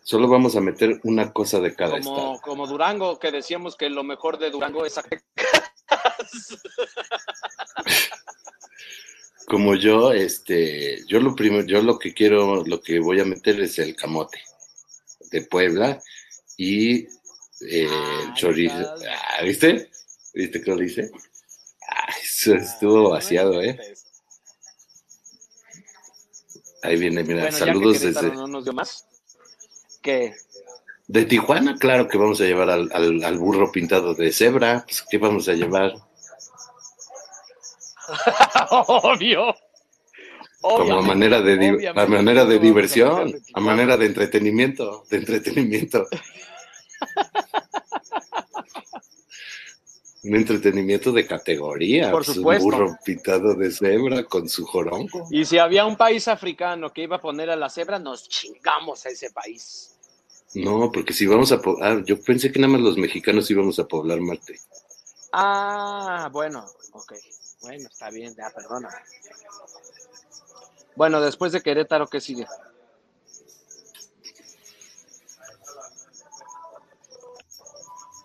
Solo vamos a meter una cosa de cada Como, estado. como Durango, que decíamos que lo mejor de Durango es Zacatecas. Como yo, este, yo lo primero, yo lo que quiero, lo que voy a meter es el camote de Puebla y eh, el Ay, chorizo. Ah, ¿Viste? ¿Viste cómo dice? Ah, eso estuvo vaciado, ¿eh? Ahí viene, mira, Bueno, saludos desde. no nos dio más. De Tijuana, claro que vamos a llevar al, al- al burro pintado de cebra. Pues, ¿Qué vamos a llevar? Obvio. Como a manera de, a manera de diversión, a manera de entretenimiento, de entretenimiento. Un entretenimiento de categoría. Por pues, supuesto. Un burro pintado de cebra con su jorongo. Y si había un país africano que iba a poner a la cebra, nos chingamos a ese país. No, porque si vamos a... Ah, yo pensé que nada más los mexicanos íbamos a poblar Marte. Ah, bueno, ok. Bueno, está bien, ya, perdona. Bueno, después de Querétaro, ¿qué sigue?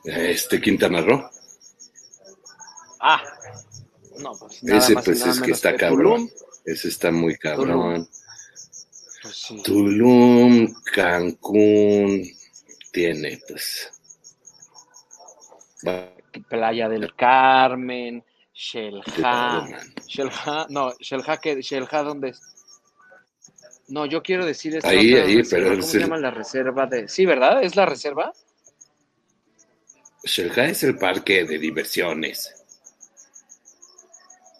Este Quintana Roo. Ah, no, pues nada Ese más pues nada es que está que cabrón. Ese está muy cabrón. Sí. Tulum, Cancún, tiene pues... Playa del Carmen, Shelja. Shelja, no, Shelja, ¿qué? Shelja, ¿dónde es? No, yo quiero decir esta Ahí, ahí, reserva, pero ¿Cómo es se llama la reserva de...? Sí, ¿verdad? ¿Es la reserva? Shelja es el parque de diversiones.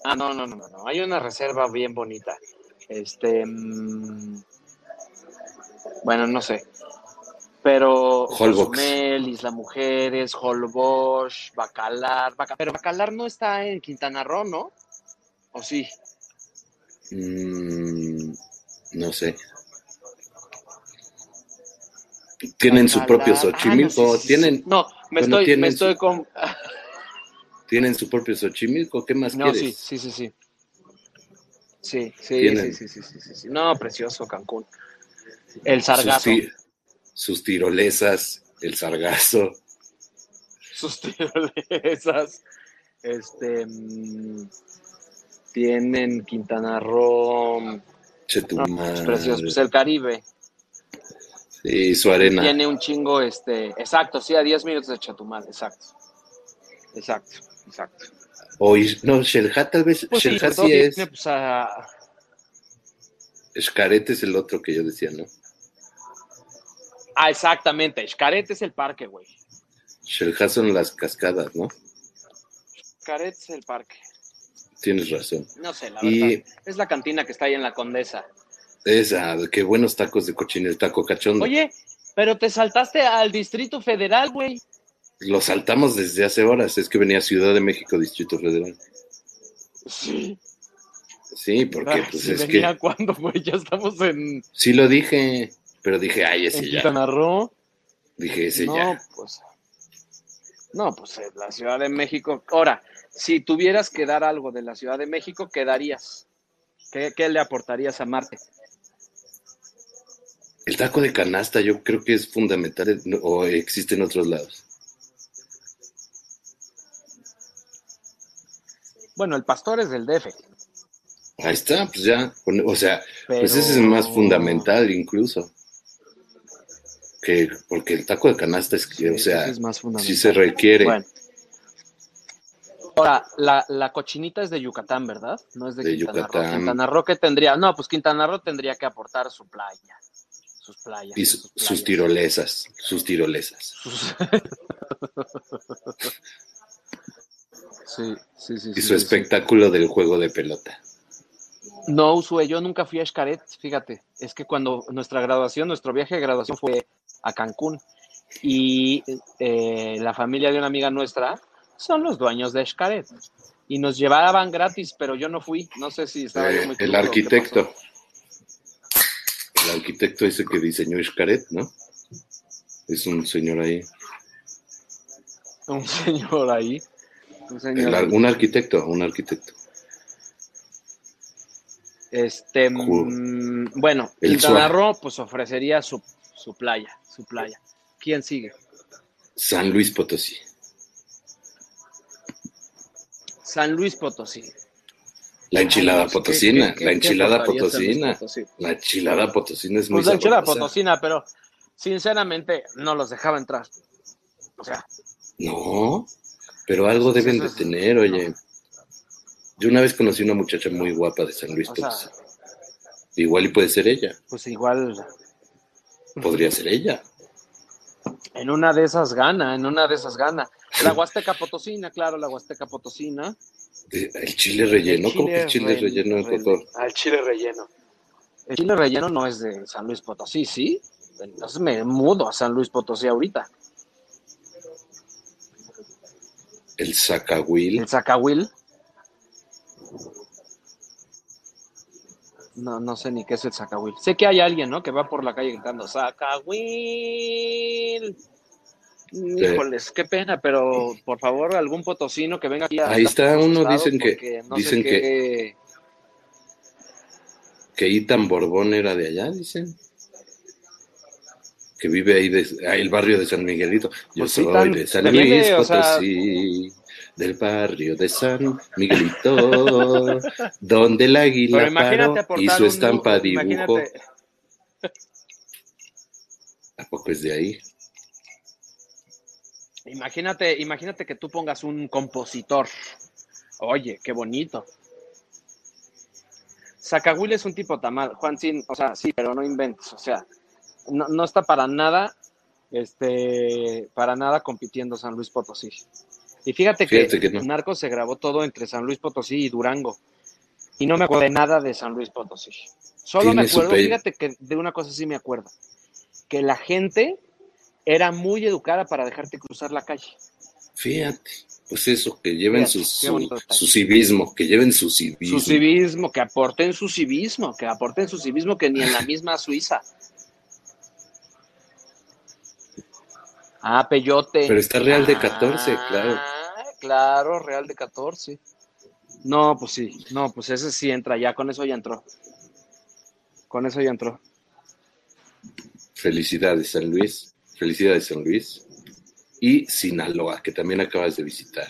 Ah, no, no, no, no, no. Hay una reserva bien bonita. Este. mm, bueno, no sé. Pero. Cozumel, Isla Mujeres, Holbox, Bacalar. Baca- Pero Bacalar no está en Quintana Roo, ¿no? ¿O sí? Mm, no sé. Tienen su propio Bacalar. Ah, Xochimilco, no, sí, sí, tienen, No, me Bueno, estoy, me su- estoy con. tienen su propio Xochimilco, ¿qué más No, quieres? sí, sí, sí. Sí, sí, sí, sí, sí, sí, sí, sí. No, precioso Cancún. El Sus, sargazo. ti- sus tirolesas, el sargazo. sus tirolesas. Este mm, tienen Quintana Roo, Che tu no, es madre. precioso, pues el Caribe. Sí, su arena. Tiene un chingo, este, exacto, sí, a 10 minutos de Chetumal, exacto. Exacto, exacto. O no, Shelja tal vez, Pues sí, todo sí es. tiene, pues, a- Xcaret es el otro que yo decía, ¿no? Ah, exactamente, Xcaret es el parque, güey. Shelja son las cascadas, ¿no? Xcaret es el parque. Tienes razón. No sé, la Y- verdad. Es la cantina que está ahí en la Condesa. Esa, qué buenos tacos de cochino, el taco cachondo. Oye, pero te saltaste al Distrito Federal, güey. Lo saltamos desde hace horas, es que venía Ciudad de México, Distrito Federal. Sí. Sí, porque Ah, pues es venía que cuando, güey, ya estamos en, sí lo dije, pero dije, ay, en ese ya. Quintana Roo. Dije, ese no, ya. pues. No, pues la Ciudad de México. Ahora, si tuvieras que dar algo de la Ciudad de México, ¿qué darías? ¿Qué, qué le aportarías a Marte? El taco de canasta yo creo que es fundamental o existe en otros lados. Bueno, el pastor es del DF. Ahí está, pues ya. O sea, Pero... pues ese es más fundamental incluso. Que, porque el taco de canasta es que, Sí, o sea, es más sí se requiere. Bueno. Ahora, la, la cochinita es de Yucatán, ¿verdad? No es de, De Quintana Yucatán. Roo. Quintana Roo, ¿qué tendría? No, pues Quintana Roo tendría que aportar su playa. Sus playas. y su- sus tirolesas, sus tirolesas. Sus- sí, sí, sí. Y sí, su sí, sí. espectáculo del juego de pelota. No, Usue, yo nunca fui a Xcaret, fíjate. Es que cuando nuestra graduación, nuestro viaje de graduación fue a Cancún. Y eh, la familia de una amiga nuestra son los dueños de Xcaret. Y nos llevaban gratis, pero yo no fui. No sé si estaba Eh, muy el arquitecto. El arquitecto ese que diseñó Xcaret, ¿no? Es un señor ahí. Un señor ahí. Un señor El un arquitecto, un arquitecto. Este, mm, bueno, El Quintana. Roo pues ofrecería su, su playa, su playa. ¿Quién sigue? San Luis Potosí. San Luis Potosí. La enchilada Ay, pues, ¿qué- potosina, qué- qué- la enchilada potosina. Potosí? La enchilada potosina es muy Pues la enchilada potosina, pero sinceramente no los dejaba entrar. O sea, No, pero algo deben de tener, oye. Yo una vez conocí una muchacha muy guapa de San Luis o sea, Potosí. Igual y puede ser ella. pues igual. Podría ser ella. En una de esas gana, en una de esas gana. La Huasteca Potosina, claro, la Huasteca Potosina. Eh, El chile relleno, El ¿cómo que chile re- relleno en re- Cotor? Ah, el chile relleno. El chile relleno no es de San Luis Potosí, ¿sí? Entonces me mudo a San Luis Potosí ahorita. El zacahuil. El Zacahuil. No, no sé ni qué es el Zacahuil. Sé que hay alguien, ¿no? Que va por la calle gritando Zacahuil. Híjoles, qué pena, pero por favor, algún potosino que venga aquí a Ahí está uno, dicen que- no dicen que- qué- Que Itan Borbón era de allá, dicen. Que vive ahí, de, ah, el barrio de San Miguelito. Yo Pues sí, soy tan- de San vive, Luis o sea- Potosí, del barrio de San Miguelito, donde el águila paró y su estampa dibujo, imagínate- ¿A poco es de ahí? Imagínate, imagínate que tú pongas un compositor. Oye, qué bonito. Zacahuil es un tipo tamal, Juan Sin, o sea, sí, pero no inventes, o sea, no, no está para nada, este, para nada compitiendo San Luis Potosí. Y fíjate, Fíjate que, que no. Narcos se grabó todo entre San Luis Potosí y Durango. Y no me acuerdo de nada de San Luis Potosí. Solo me acuerdo, fíjate que de una cosa sí me acuerdo, que la gente era muy educada para dejarte cruzar la calle. Fíjate, pues eso, que lleven Fíjate, su, su, su civismo, que lleven su civismo. Su civismo, que aporten su civismo, que aporten su civismo que ni en la misma Suiza. Ah, Peyote. Pero está Real de 14, Ah, claro. Claro, Real de 14. No, pues sí, no, pues ese sí entra ya, con eso ya entró. Con eso ya entró. Felicidades, San Luis. Felicidades, San Luis. Y Sinaloa, que también acabas de visitar.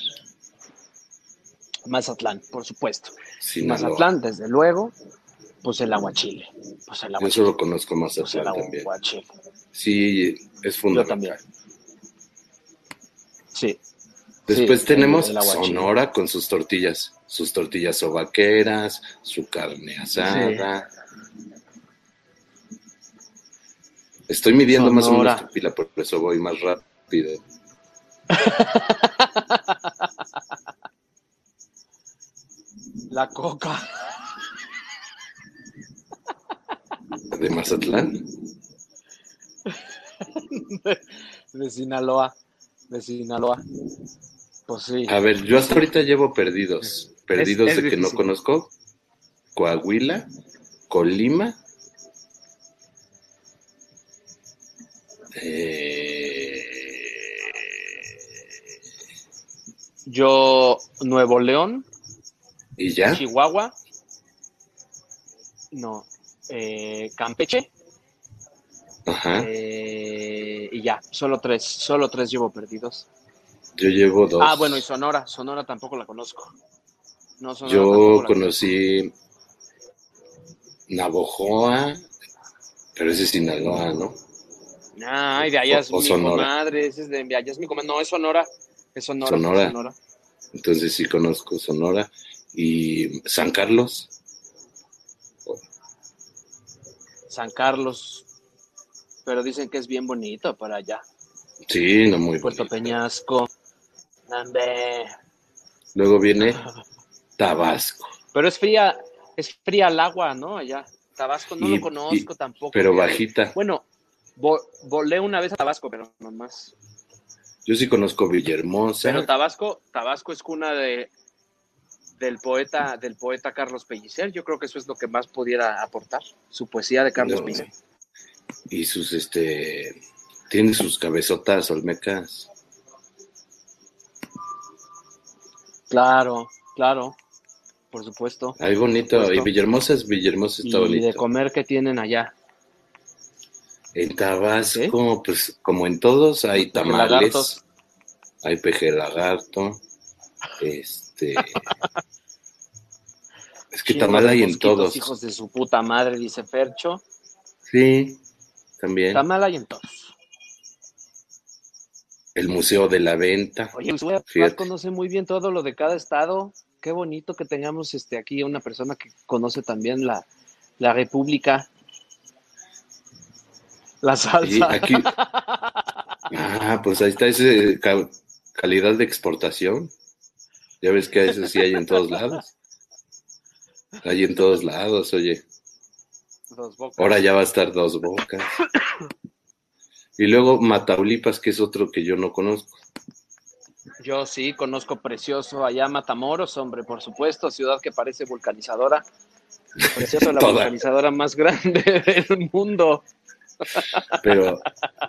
Mazatlán, por supuesto. Sinaloa. Mazatlán, desde luego, pues el aguachile. Pues el Yo aguachile. solo conozco Pues el Mazatlán también. aguachile. Sí, es Yo fundamental. también. Sí. Después Sí, tenemos el- el aguachile. Sonora con sus tortillas, sus tortillas sobaqueras, su carne asada. Estoy midiendo más o menos tu pila, por eso voy más rápido. La coca. De Mazatlán. de Sinaloa. De Sinaloa. Pues sí. A ver, yo hasta ahorita llevo perdidos. Perdidos es de que no conozco. Coahuila, Colima. eh, Yo, Nuevo León, y ya. Chihuahua. No. eh, Campeche. Ajá. eh, y ya. Solo tres. Solo tres llevo perdidos. Yo llevo dos. Ah, bueno, y Sonora. Sonora tampoco la conozco. No, Sonora Yo conocí Navojoa, pero ese es Sinaloa, ¿no? Ay, de allá es O- o mi Sonora. comadre, ese es de de allá es mi comadre. No, es Sonora. Es Sonora. Sonora. Sonora. Entonces sí conozco Sonora. Y San Carlos, San Carlos. Pero dicen que es bien bonito para allá. sí, no muy Puerto bonito. Peñasco. Nambe. Luego viene Tabasco, Pero es fría, es fría el agua, ¿no? Allá. Tabasco no Y- lo conozco tampoco. pero bajita. Bueno, vo- volé una vez a Tabasco, pero nomás. Yo sí conozco Villahermosa. Pero Tabasco, Tabasco es cuna de del poeta, del poeta Carlos Pellicer. Yo creo que eso es lo que más pudiera aportar. Su poesía de Carlos No, Pellicer. Y sus, este, tiene sus cabezotas olmecas. Claro, claro. Por supuesto. Ay, bonito. Y. Villahermosa es Villahermosa, Y está de bonito. comer que tienen allá. En Tabasco, pues como en todos, hay tamales, hay peje lagarto, este... es que Chingo tamal de hay en todos. Hijos de su puta madre, dice Fercho. Sí, también. Tamal hay en todos. El Museo de la Venta. Oye, Vas Fíjate. conoce muy bien todo lo de cada estado. Qué bonito que tengamos este aquí una persona que conoce también la, la República. La Y salsa. aquí, Ah, pues ahí está ese ca- calidad de exportación. Ya ves que eso sí hay en todos lados. Hay en todos lados, oye. Dos bocas. Ahora ya va a estar dos bocas. Y luego Mataulipas, que es otro que yo no conozco. Yo sí conozco precioso allá Matamoros, hombre, por supuesto, ciudad que parece vulcanizadora. Precioso, la Toda. vulcanizadora más grande del mundo. Pero,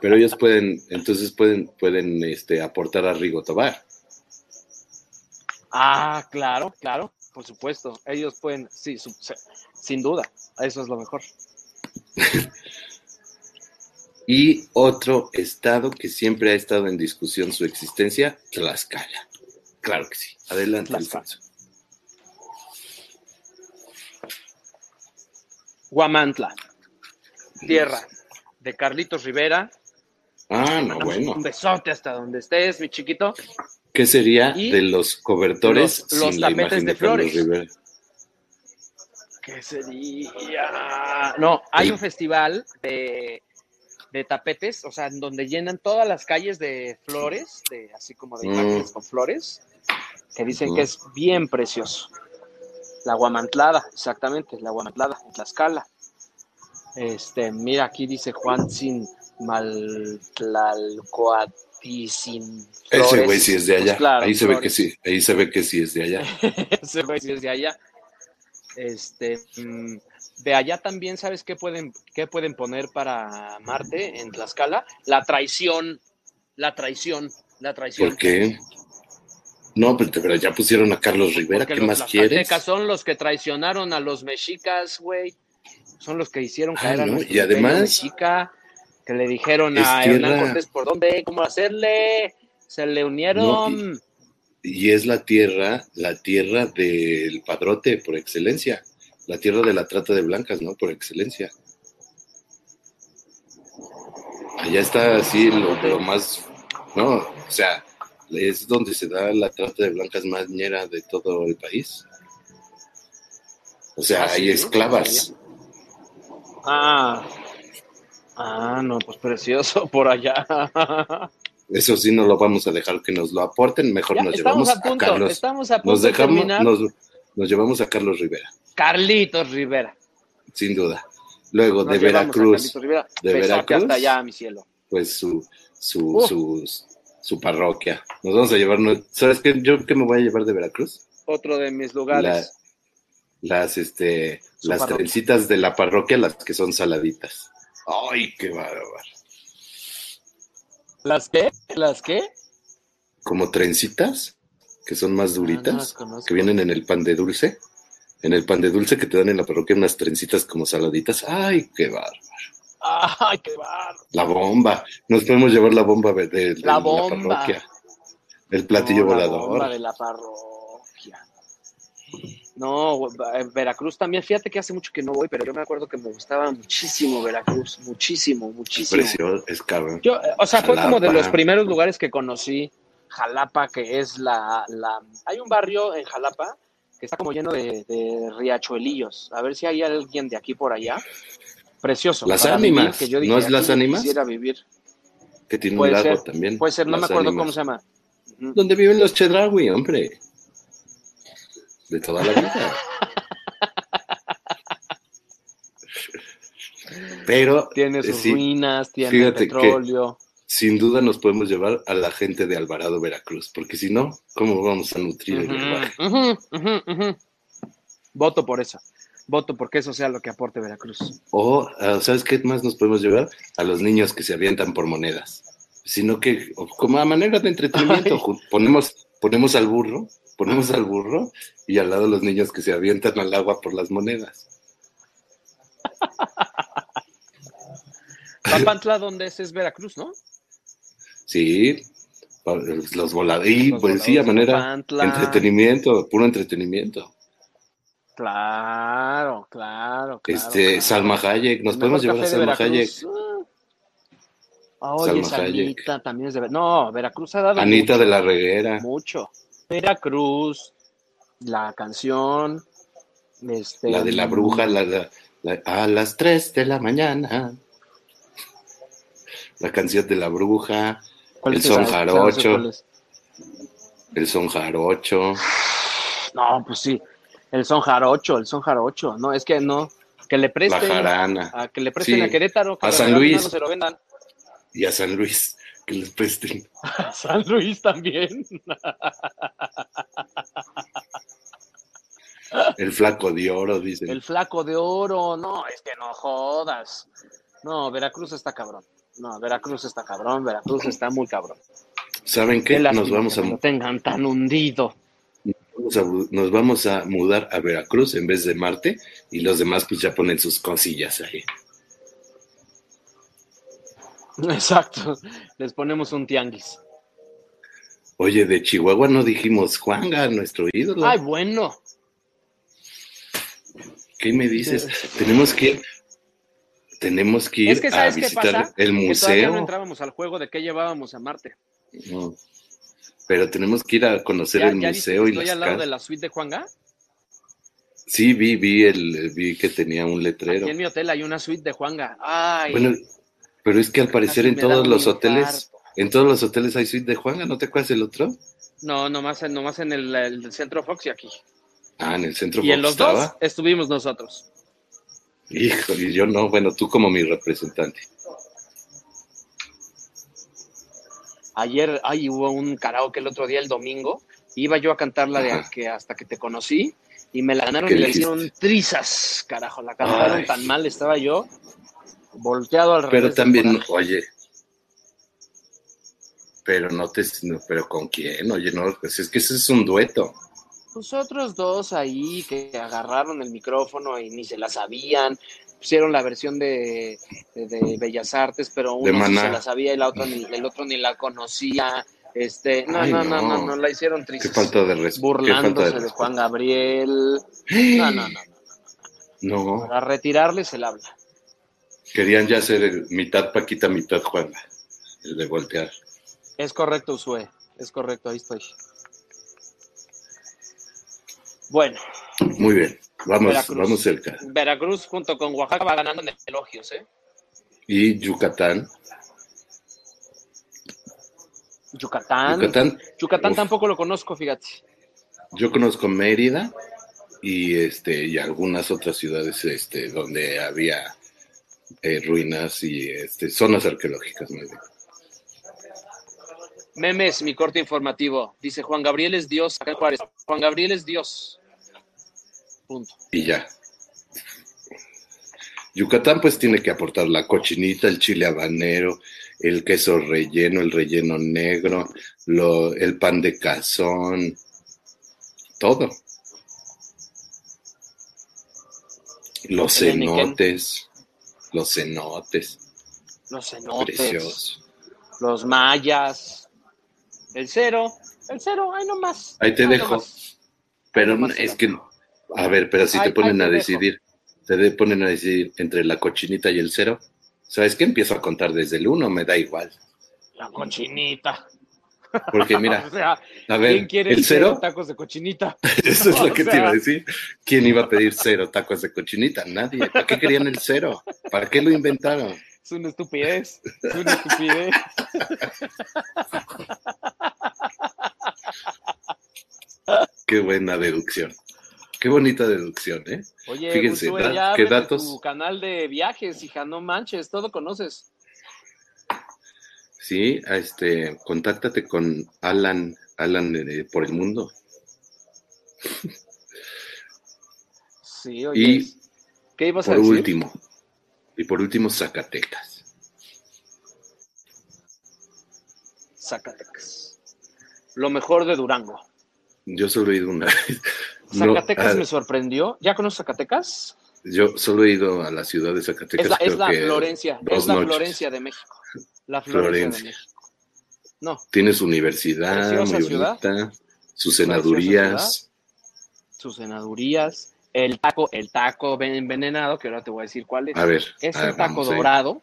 pero ellos pueden, entonces pueden, pueden este, aportar a Rigo Tobar. Ah, claro, claro, por supuesto. Ellos pueden, sí, su- sin duda, eso es lo mejor. Y otro estado que siempre ha estado en discusión su existencia, Tlaxcala. Claro que sí. Adelante, Tlaxcala. Alfonso. Guamantla, tierra de Carlitos Rivera. Ah, no, bueno. Un besote hasta donde estés, mi chiquito. ¿Qué sería Y de los cobertores los- los sin la tapetes imagen de flores. Rivera? ¿Qué sería? No, hay un festival de, de tapetes, o sea, en donde llenan todas las calles de flores, de, así como de Mm. imágenes con flores, que dicen Mm. que es bien precioso. La guamantlada, exactamente, la guamantlada, en Tlaxcala. Este, mira, aquí dice Juan sin Maltlalcoaticin. Ese güey sí es de allá. Pues claro, ahí se ve que sí. Ahí se ve que sí es de allá. Ese güey sí es de allá. Este, mm, de allá también, ¿sabes qué pueden, qué pueden poner para Marte en Tlaxcala? La traición, la traición, la traición. ¿Por qué? No, pero, ya pusieron a Carlos Rivera. Porque ¿Qué los más quieres? son los que traicionaron a los mexicas, güey. Son los que hicieron Ah, caer a no, nuestro y además- mexica, que le dijeron Es a Hernán tierra- Cortés por dónde, cómo hacerle, se le unieron. Y es la tierra, la tierra del padrote por excelencia. La tierra de la trata de blancas, ¿no? Por excelencia. Allá está así lo, lo más, no, o sea, es donde se da la trata de blancas más ñera de todo el país. O sea, Ah, sí, hay ¿no? esclavas. Ah, ah, no, pues precioso por allá. Eso sí no lo vamos a dejar que nos lo aporten, mejor Ya, nos llevamos a punto, a Carlos. estamos a punto Nos de dejamos, terminar. nos, nos llevamos a Carlos Rivera, Carlitos Rivera. sin duda. Luego Nos de Veracruz, Rivera. de Veracruz. hasta allá, mi cielo. pues su, su, su, su parroquia. Nos vamos a llevarnos, ¿sabes qué? Yo qué me voy a llevar de Veracruz? Otro de mis lugares. Las, este, Su las parroquia. trencitas de la parroquia, las que son saladitas. Ay, qué bárbaro. ¿Las qué? ¿Las qué? Como trencitas, que son más Ah, no duritas, que vienen en el pan de dulce. En el pan de dulce que te dan en la parroquia unas trencitas como saladitas. Ay, qué bárbaro. Ay, qué bar. La bomba. Nos podemos llevar la bomba de, de- de La parroquia. El platillo No, la volador. bomba de la parroquia. No, Veracruz también. Fíjate que hace mucho que no voy, pero yo me acuerdo que me gustaba muchísimo Veracruz. Muchísimo, muchísimo. Precioso, es cabrón. Yo, eh, o sea, fue como de los primeros lugares que conocí. Jalapa, que es la, la... Hay un barrio en Jalapa que está como lleno de, de riachuelillos. A ver si hay alguien de aquí por allá. Precioso. Las ánimas, que yo ¿no es Las Ánimas? Quisiera vivir. que tiene Puede un lago ser, también. Puede ser, no me acuerdo ánimas. cómo se llama. Ujú. ¿Dónde viven los Chedraui, hombre? De toda la vida. Pero Tiene sus sí, ruinas, tiene que- petróleo. sin duda nos podemos llevar a la gente de Alvarado, Veracruz, porque si no, ¿cómo vamos a nutrir el lenguaje? Voto por eso. Voto porque eso sea lo que aporte Veracruz. O, ah, ¿sabes qué más nos podemos llevar? A los niños que se avientan por monedas. Sino que, como a manera de entretenimiento, Ay. ponemos, ponemos al burro, ponemos al burro y al lado los niños que se avientan al agua por las monedas. Papantla, ¿dónde es? Es Veracruz, ¿no? Sí, los voladores. Y Los pues sí, a manera Papantla. entretenimiento, puro entretenimiento. Claro, claro, claro. este, claro. Salma Hayek, nos podemos llevar a de Salma Hayek. Ah, Oye, Salma Hayek. Salmita también es de No, Veracruz ha dado Anita mucho, de la Reguera. mucho. Veracruz, la canción, este, La de la bruja, la, la- la- a las 3 de la mañana. La canción de la bruja, ¿Cuál El son jarocho. El son jarocho. No, pues sí. El son jarocho, el son jarocho. No, es que no. Que le La presten. jarana. A, que le presten Sí. a Querétaro. que A San Luis. no se lo vendan. Y a San Luis, que les presten. San Luis también. El flaco de oro, dicen. El flaco de oro. No, es que no jodas. No, Veracruz está cabrón. No, Veracruz está cabrón. Veracruz está muy cabrón. ¿Saben qué? Qué Nos vamos, que a, lo tengan tan hundido. vamos a- nos vamos a mudar a Veracruz en vez de Marte y los demás pues ya ponen sus cosillas ahí. Exacto. Les ponemos un tianguis. Oye, de Chihuahua no dijimos Juanga, nuestro ídolo. Ay, bueno. ¿Qué me dices? Tenemos que ir, tenemos que ir Es que a ¿sabes qué visitar pasa? el Que todavía no museo. entrábamos al juego de qué llevábamos a Marte. No. Pero tenemos que ir a conocer ¿Ya, el ya museo y estoy las al lado de la suite de Juanga? Sí, vi, vi el, vi que tenía un letrero. Aquí en mi hotel hay una suite de Juanga. Ay, Bueno, pero es que al parecer en todos los hoteles, infarto. en todos los hoteles hay suite de Juanga, ¿no te acuerdas el otro? No, nomás, en- nomás en el, el centro Fox y aquí. Ah, en el centro Y en Fox los estaba. dos estuvimos nosotros. Hijo, y yo no, bueno, tú como mi representante. Ayer, ay, hubo un karaoke el otro día, el domingo. Iba yo a cantar la de que hasta que te conocí y me la ganaron ¿Qué y dijiste? hicieron trizas, carajo. La cantaron Ay. tan mal, estaba yo volteado al revés. Pero también, oye, pero no te, no, pero con quién, oye, no, pues es que ese es un dueto. Pues otros dos ahí que agarraron el micrófono y ni se la sabían. Pusieron la versión de, de- de Bellas Artes, pero uno sí se la sabía y la otra ni, el otro ni la conocía. Este, no, Ay, no, no, no, no. no, la hicieron Qué triste. falta de respeto. Burlándose de Juan Gabriel. No, no, no, no. No, Para retirarle se la habla. Querían ya hacer el mitad Paquita, mitad Juana, el de voltear. Es correcto, Usue. Es correcto, ahí estoy. Bueno, Muy bien, vamos, Veracruz. vamos cerca. Veracruz junto con Oaxaca va ganando en elogios, ¿eh? Y Yucatán, Yucatán. Yucatán, Yucatán tampoco lo conozco, fíjate. yo conozco Mérida y este y algunas otras ciudades este donde había eh, ruinas y este zonas arqueológicas más bien. Memes, mi corte informativo. Dice Juan Gabriel es Dios. Acá en Juárez. Juan Gabriel es Dios. Punto. y ya. Yucatán pues tiene que aportar la cochinita, el chile habanero, el queso relleno, el relleno negro, lo, el pan de cazón, todo. Los cenotes, los cenotes, Los cenotes. preciosos. Los mayas. El cero. El cero, ahí nomás. Ahí te Ahí dejo. nomás. Pero Nomás es que, a ver, pero si Ahí- te ponen a te decidir, te ponen a decidir entre la cochinita y el cero, ¿sabes qué? Empiezo a contar desde el uno, me da igual. La cochinita. Porque mira, o sea, a ¿quién ver, quiere el cero, tacos de cochinita? eso es lo O que te iba a decir. ¿Quién iba a pedir cero tacos de cochinita? Nadie. ¿Para qué querían el cero? ¿Para qué lo inventaron? Es una estupidez. Es una estupidez. Qué buena deducción. Qué bonita deducción, ¿eh? Oye, Fíjense, ya qué datos. tu canal de viajes, hija, no manches, todo conoces. Sí, este, contáctate con Alan, Alan eh, por el mundo. Sí, oye. Y ¿Qué ibas a por decir? último, y por último, Zacatecas. Zacatecas. Lo mejor de Durango. Yo solo he ido una vez. Zacatecas ah, me sorprendió. ¿Ya conoces Zacatecas? Yo solo he ido a la ciudad de Zacatecas. Es la, es creo la que Florencia, es la noches. Florencia de México. La Florencia, Florencia. de México. No, Tiene su universidad, Preciosa muy ciudad. bonita, sus senadurías. sus senadurías, el taco, el taco ven- envenenado, que ahora te voy a decir cuál es. A ver. es el taco dorado,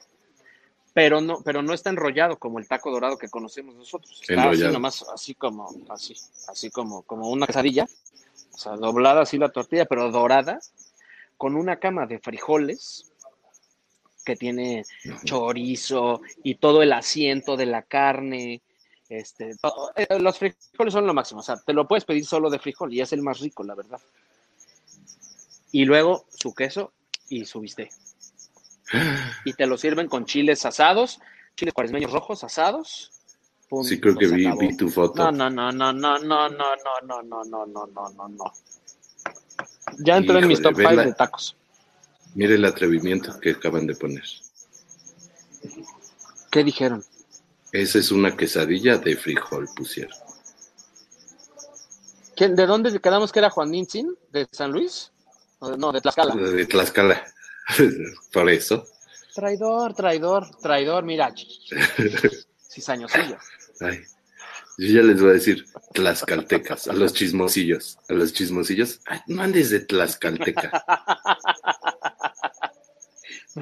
pero no, pero no está enrollado como el taco dorado que conocemos nosotros. Está así nomás, así como, así, así como, como una quesadilla, o sea, doblada así la tortilla, pero dorada, con una cama de frijoles que tiene chorizo y todo el asiento de la carne Este, eh, los frijoles son lo máximo, o sea, te lo puedes pedir solo de frijol y es el más rico, la verdad. Y luego su queso y su bistec. Y te lo sirven con chiles asados, chiles cuaresmeños rojos asados. Pum, Sí, creo que vi, vi tu foto. No, no, no, no, no, no, no, no, no, no, no, no, no, no, no. Ya entró en mis top 5 vela. de tacos. Mire el atrevimiento que acaban de poner. ¿Qué dijeron? Esa es una quesadilla de frijol, pusieron. ¿Quién- ¿De dónde quedamos que era Juan Nintzin? ¿De San Luis? No, de Tlaxcala. De Tlaxcala. Por eso. Traidor, traidor, traidor, mira. Cizañosillo. Ay, yo ya les voy a decir tlaxcaltecas, a los chismosillos, a los chismosillos. Ay, no andes de tlaxcalteca.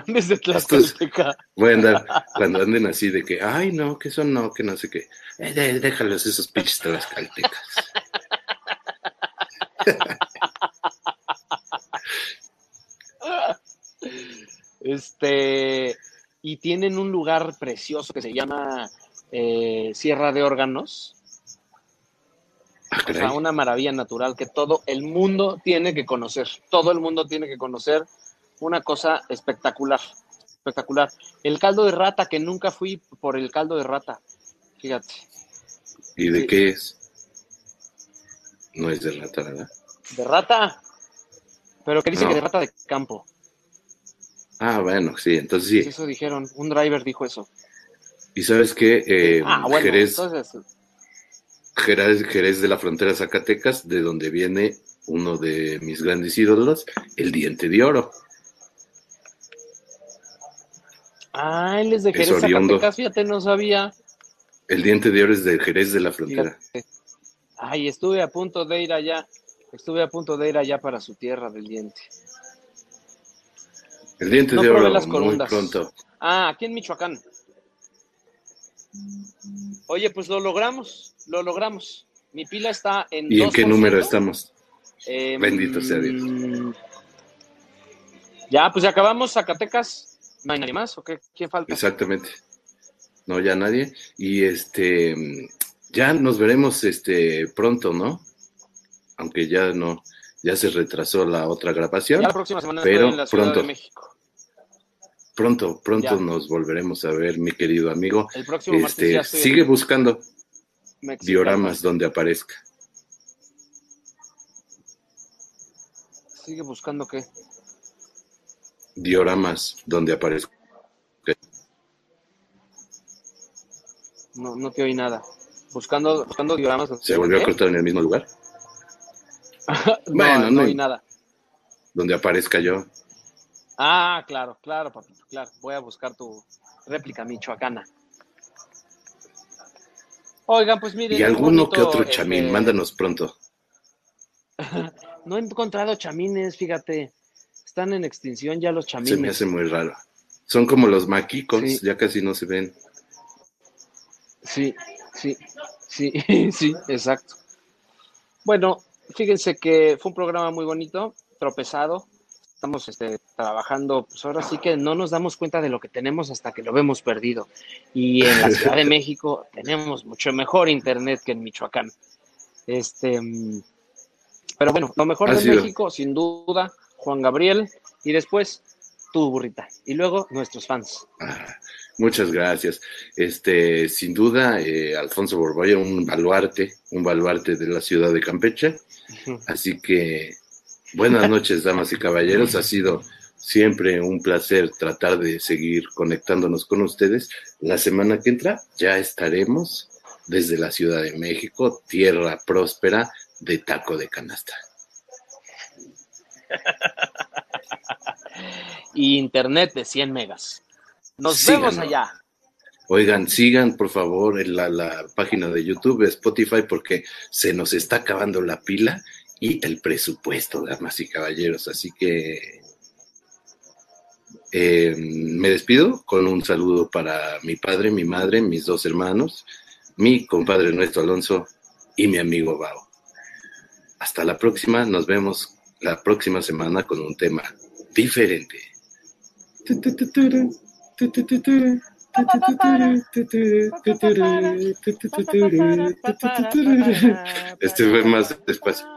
Desde Tlaxcalteca. Voy a andar cuando anden así de que, ay, no, que eso no, que no sé qué. Eh, de- déjalos esos pinches tlaxcaltecas. Este, y tienen un lugar precioso que se llama eh, Sierra de Órganos. Ah, O sea, caray. una maravilla natural que todo el mundo tiene que conocer. Todo el mundo tiene que conocer una cosa espectacular. Espectacular. El caldo de rata, que nunca fui por el caldo de rata. Fíjate. ¿Y de sí. qué es? No es de rata, ¿verdad? De rata. Pero que dice No. que de rata de campo. Ah, bueno, sí, entonces sí. Eso dijeron. Un driver dijo eso. ¿Y sabes qué? Eh, ah, bueno. Jerez, Entonces, Jerez, Jerez de la frontera Zacatecas, de donde viene uno de mis grandes ídolos, el diente de oro. ah, él es de Es Jerez, oriundo. Zacatecas. Fíjate, no sabía. El diente de oro es de Jerez de la frontera. Fíjate. Ay, estuve a punto de ir allá. Estuve a punto de ir allá para su tierra del diente. El diente No de oro, las muy pronto. Ah, aquí en Michoacán. Oye, pues lo logramos, lo logramos. Mi pila está en ¿Y en qué 2%. número estamos? Em, Bendito sea Dios. Ya, pues ya acabamos Zacatecas. ¿No hay nadie más? ¿O qué? ¿Quién falta? Exactamente. No, ya nadie. Y este, ya nos veremos este pronto, ¿no? Aunque ya no, ya se retrasó la otra grabación. Ya la próxima semana Pero en la Ciudad pronto. de México. Pronto, pronto Ya. nos volveremos a ver, mi querido amigo. El próximo martes Este, ya sigue en buscando dioramas donde aparezca. Sigue buscando qué. Dioramas donde aparezca. No, no te oí nada. Buscando, buscando dioramas. ¿Se volvió a cortar en el mismo lugar? No, Bueno, no no- oí nada. Donde aparezca yo. Ah, claro, claro, papito, claro. Voy a buscar tu réplica michoacana. Oigan, pues miren. Y alguno que otro chamín, este, mándanos pronto. No he encontrado chamines, fíjate. Están en extinción ya los Se me chamines. hace muy raro. Son como los maquicos, Sí. ya casi no se ven. Sí, sí, sí, sí, exacto. Bueno, fíjense que fue un programa muy bonito, tropezado. Estamos este, trabajando, pues ahora sí que no nos damos cuenta de lo que tenemos hasta que lo vemos perdido. Y en la Ciudad de México tenemos mucho mejor internet que en Michoacán. Este, pero bueno, lo mejor de. México, sin duda, Juan Gabriel, y después tu burrita, y luego nuestros fans. Ah, muchas gracias. Este, sin duda, eh, Alfonso Borboya, un baluarte, un baluarte de la ciudad de Campeche. Así que, buenas noches, damas y caballeros. Ha sido siempre un placer tratar de seguir conectándonos con ustedes. La semana que entra ya estaremos desde la Ciudad de México, tierra próspera de taco de canasta. Y internet de 100 megas. Nos Síganos. vemos allá. Oigan, sigan por favor en la, la página de YouTube, Spotify, porque se nos está acabando la pila y el presupuesto, damas y caballeros. Así que eh, me despido con un saludo para mi padre, mi madre, mis dos hermanos, mi compadre nuestro Alonso y mi amigo Bao. Hasta la próxima, nos vemos la próxima semana con un tema diferente. Este fue más despacio.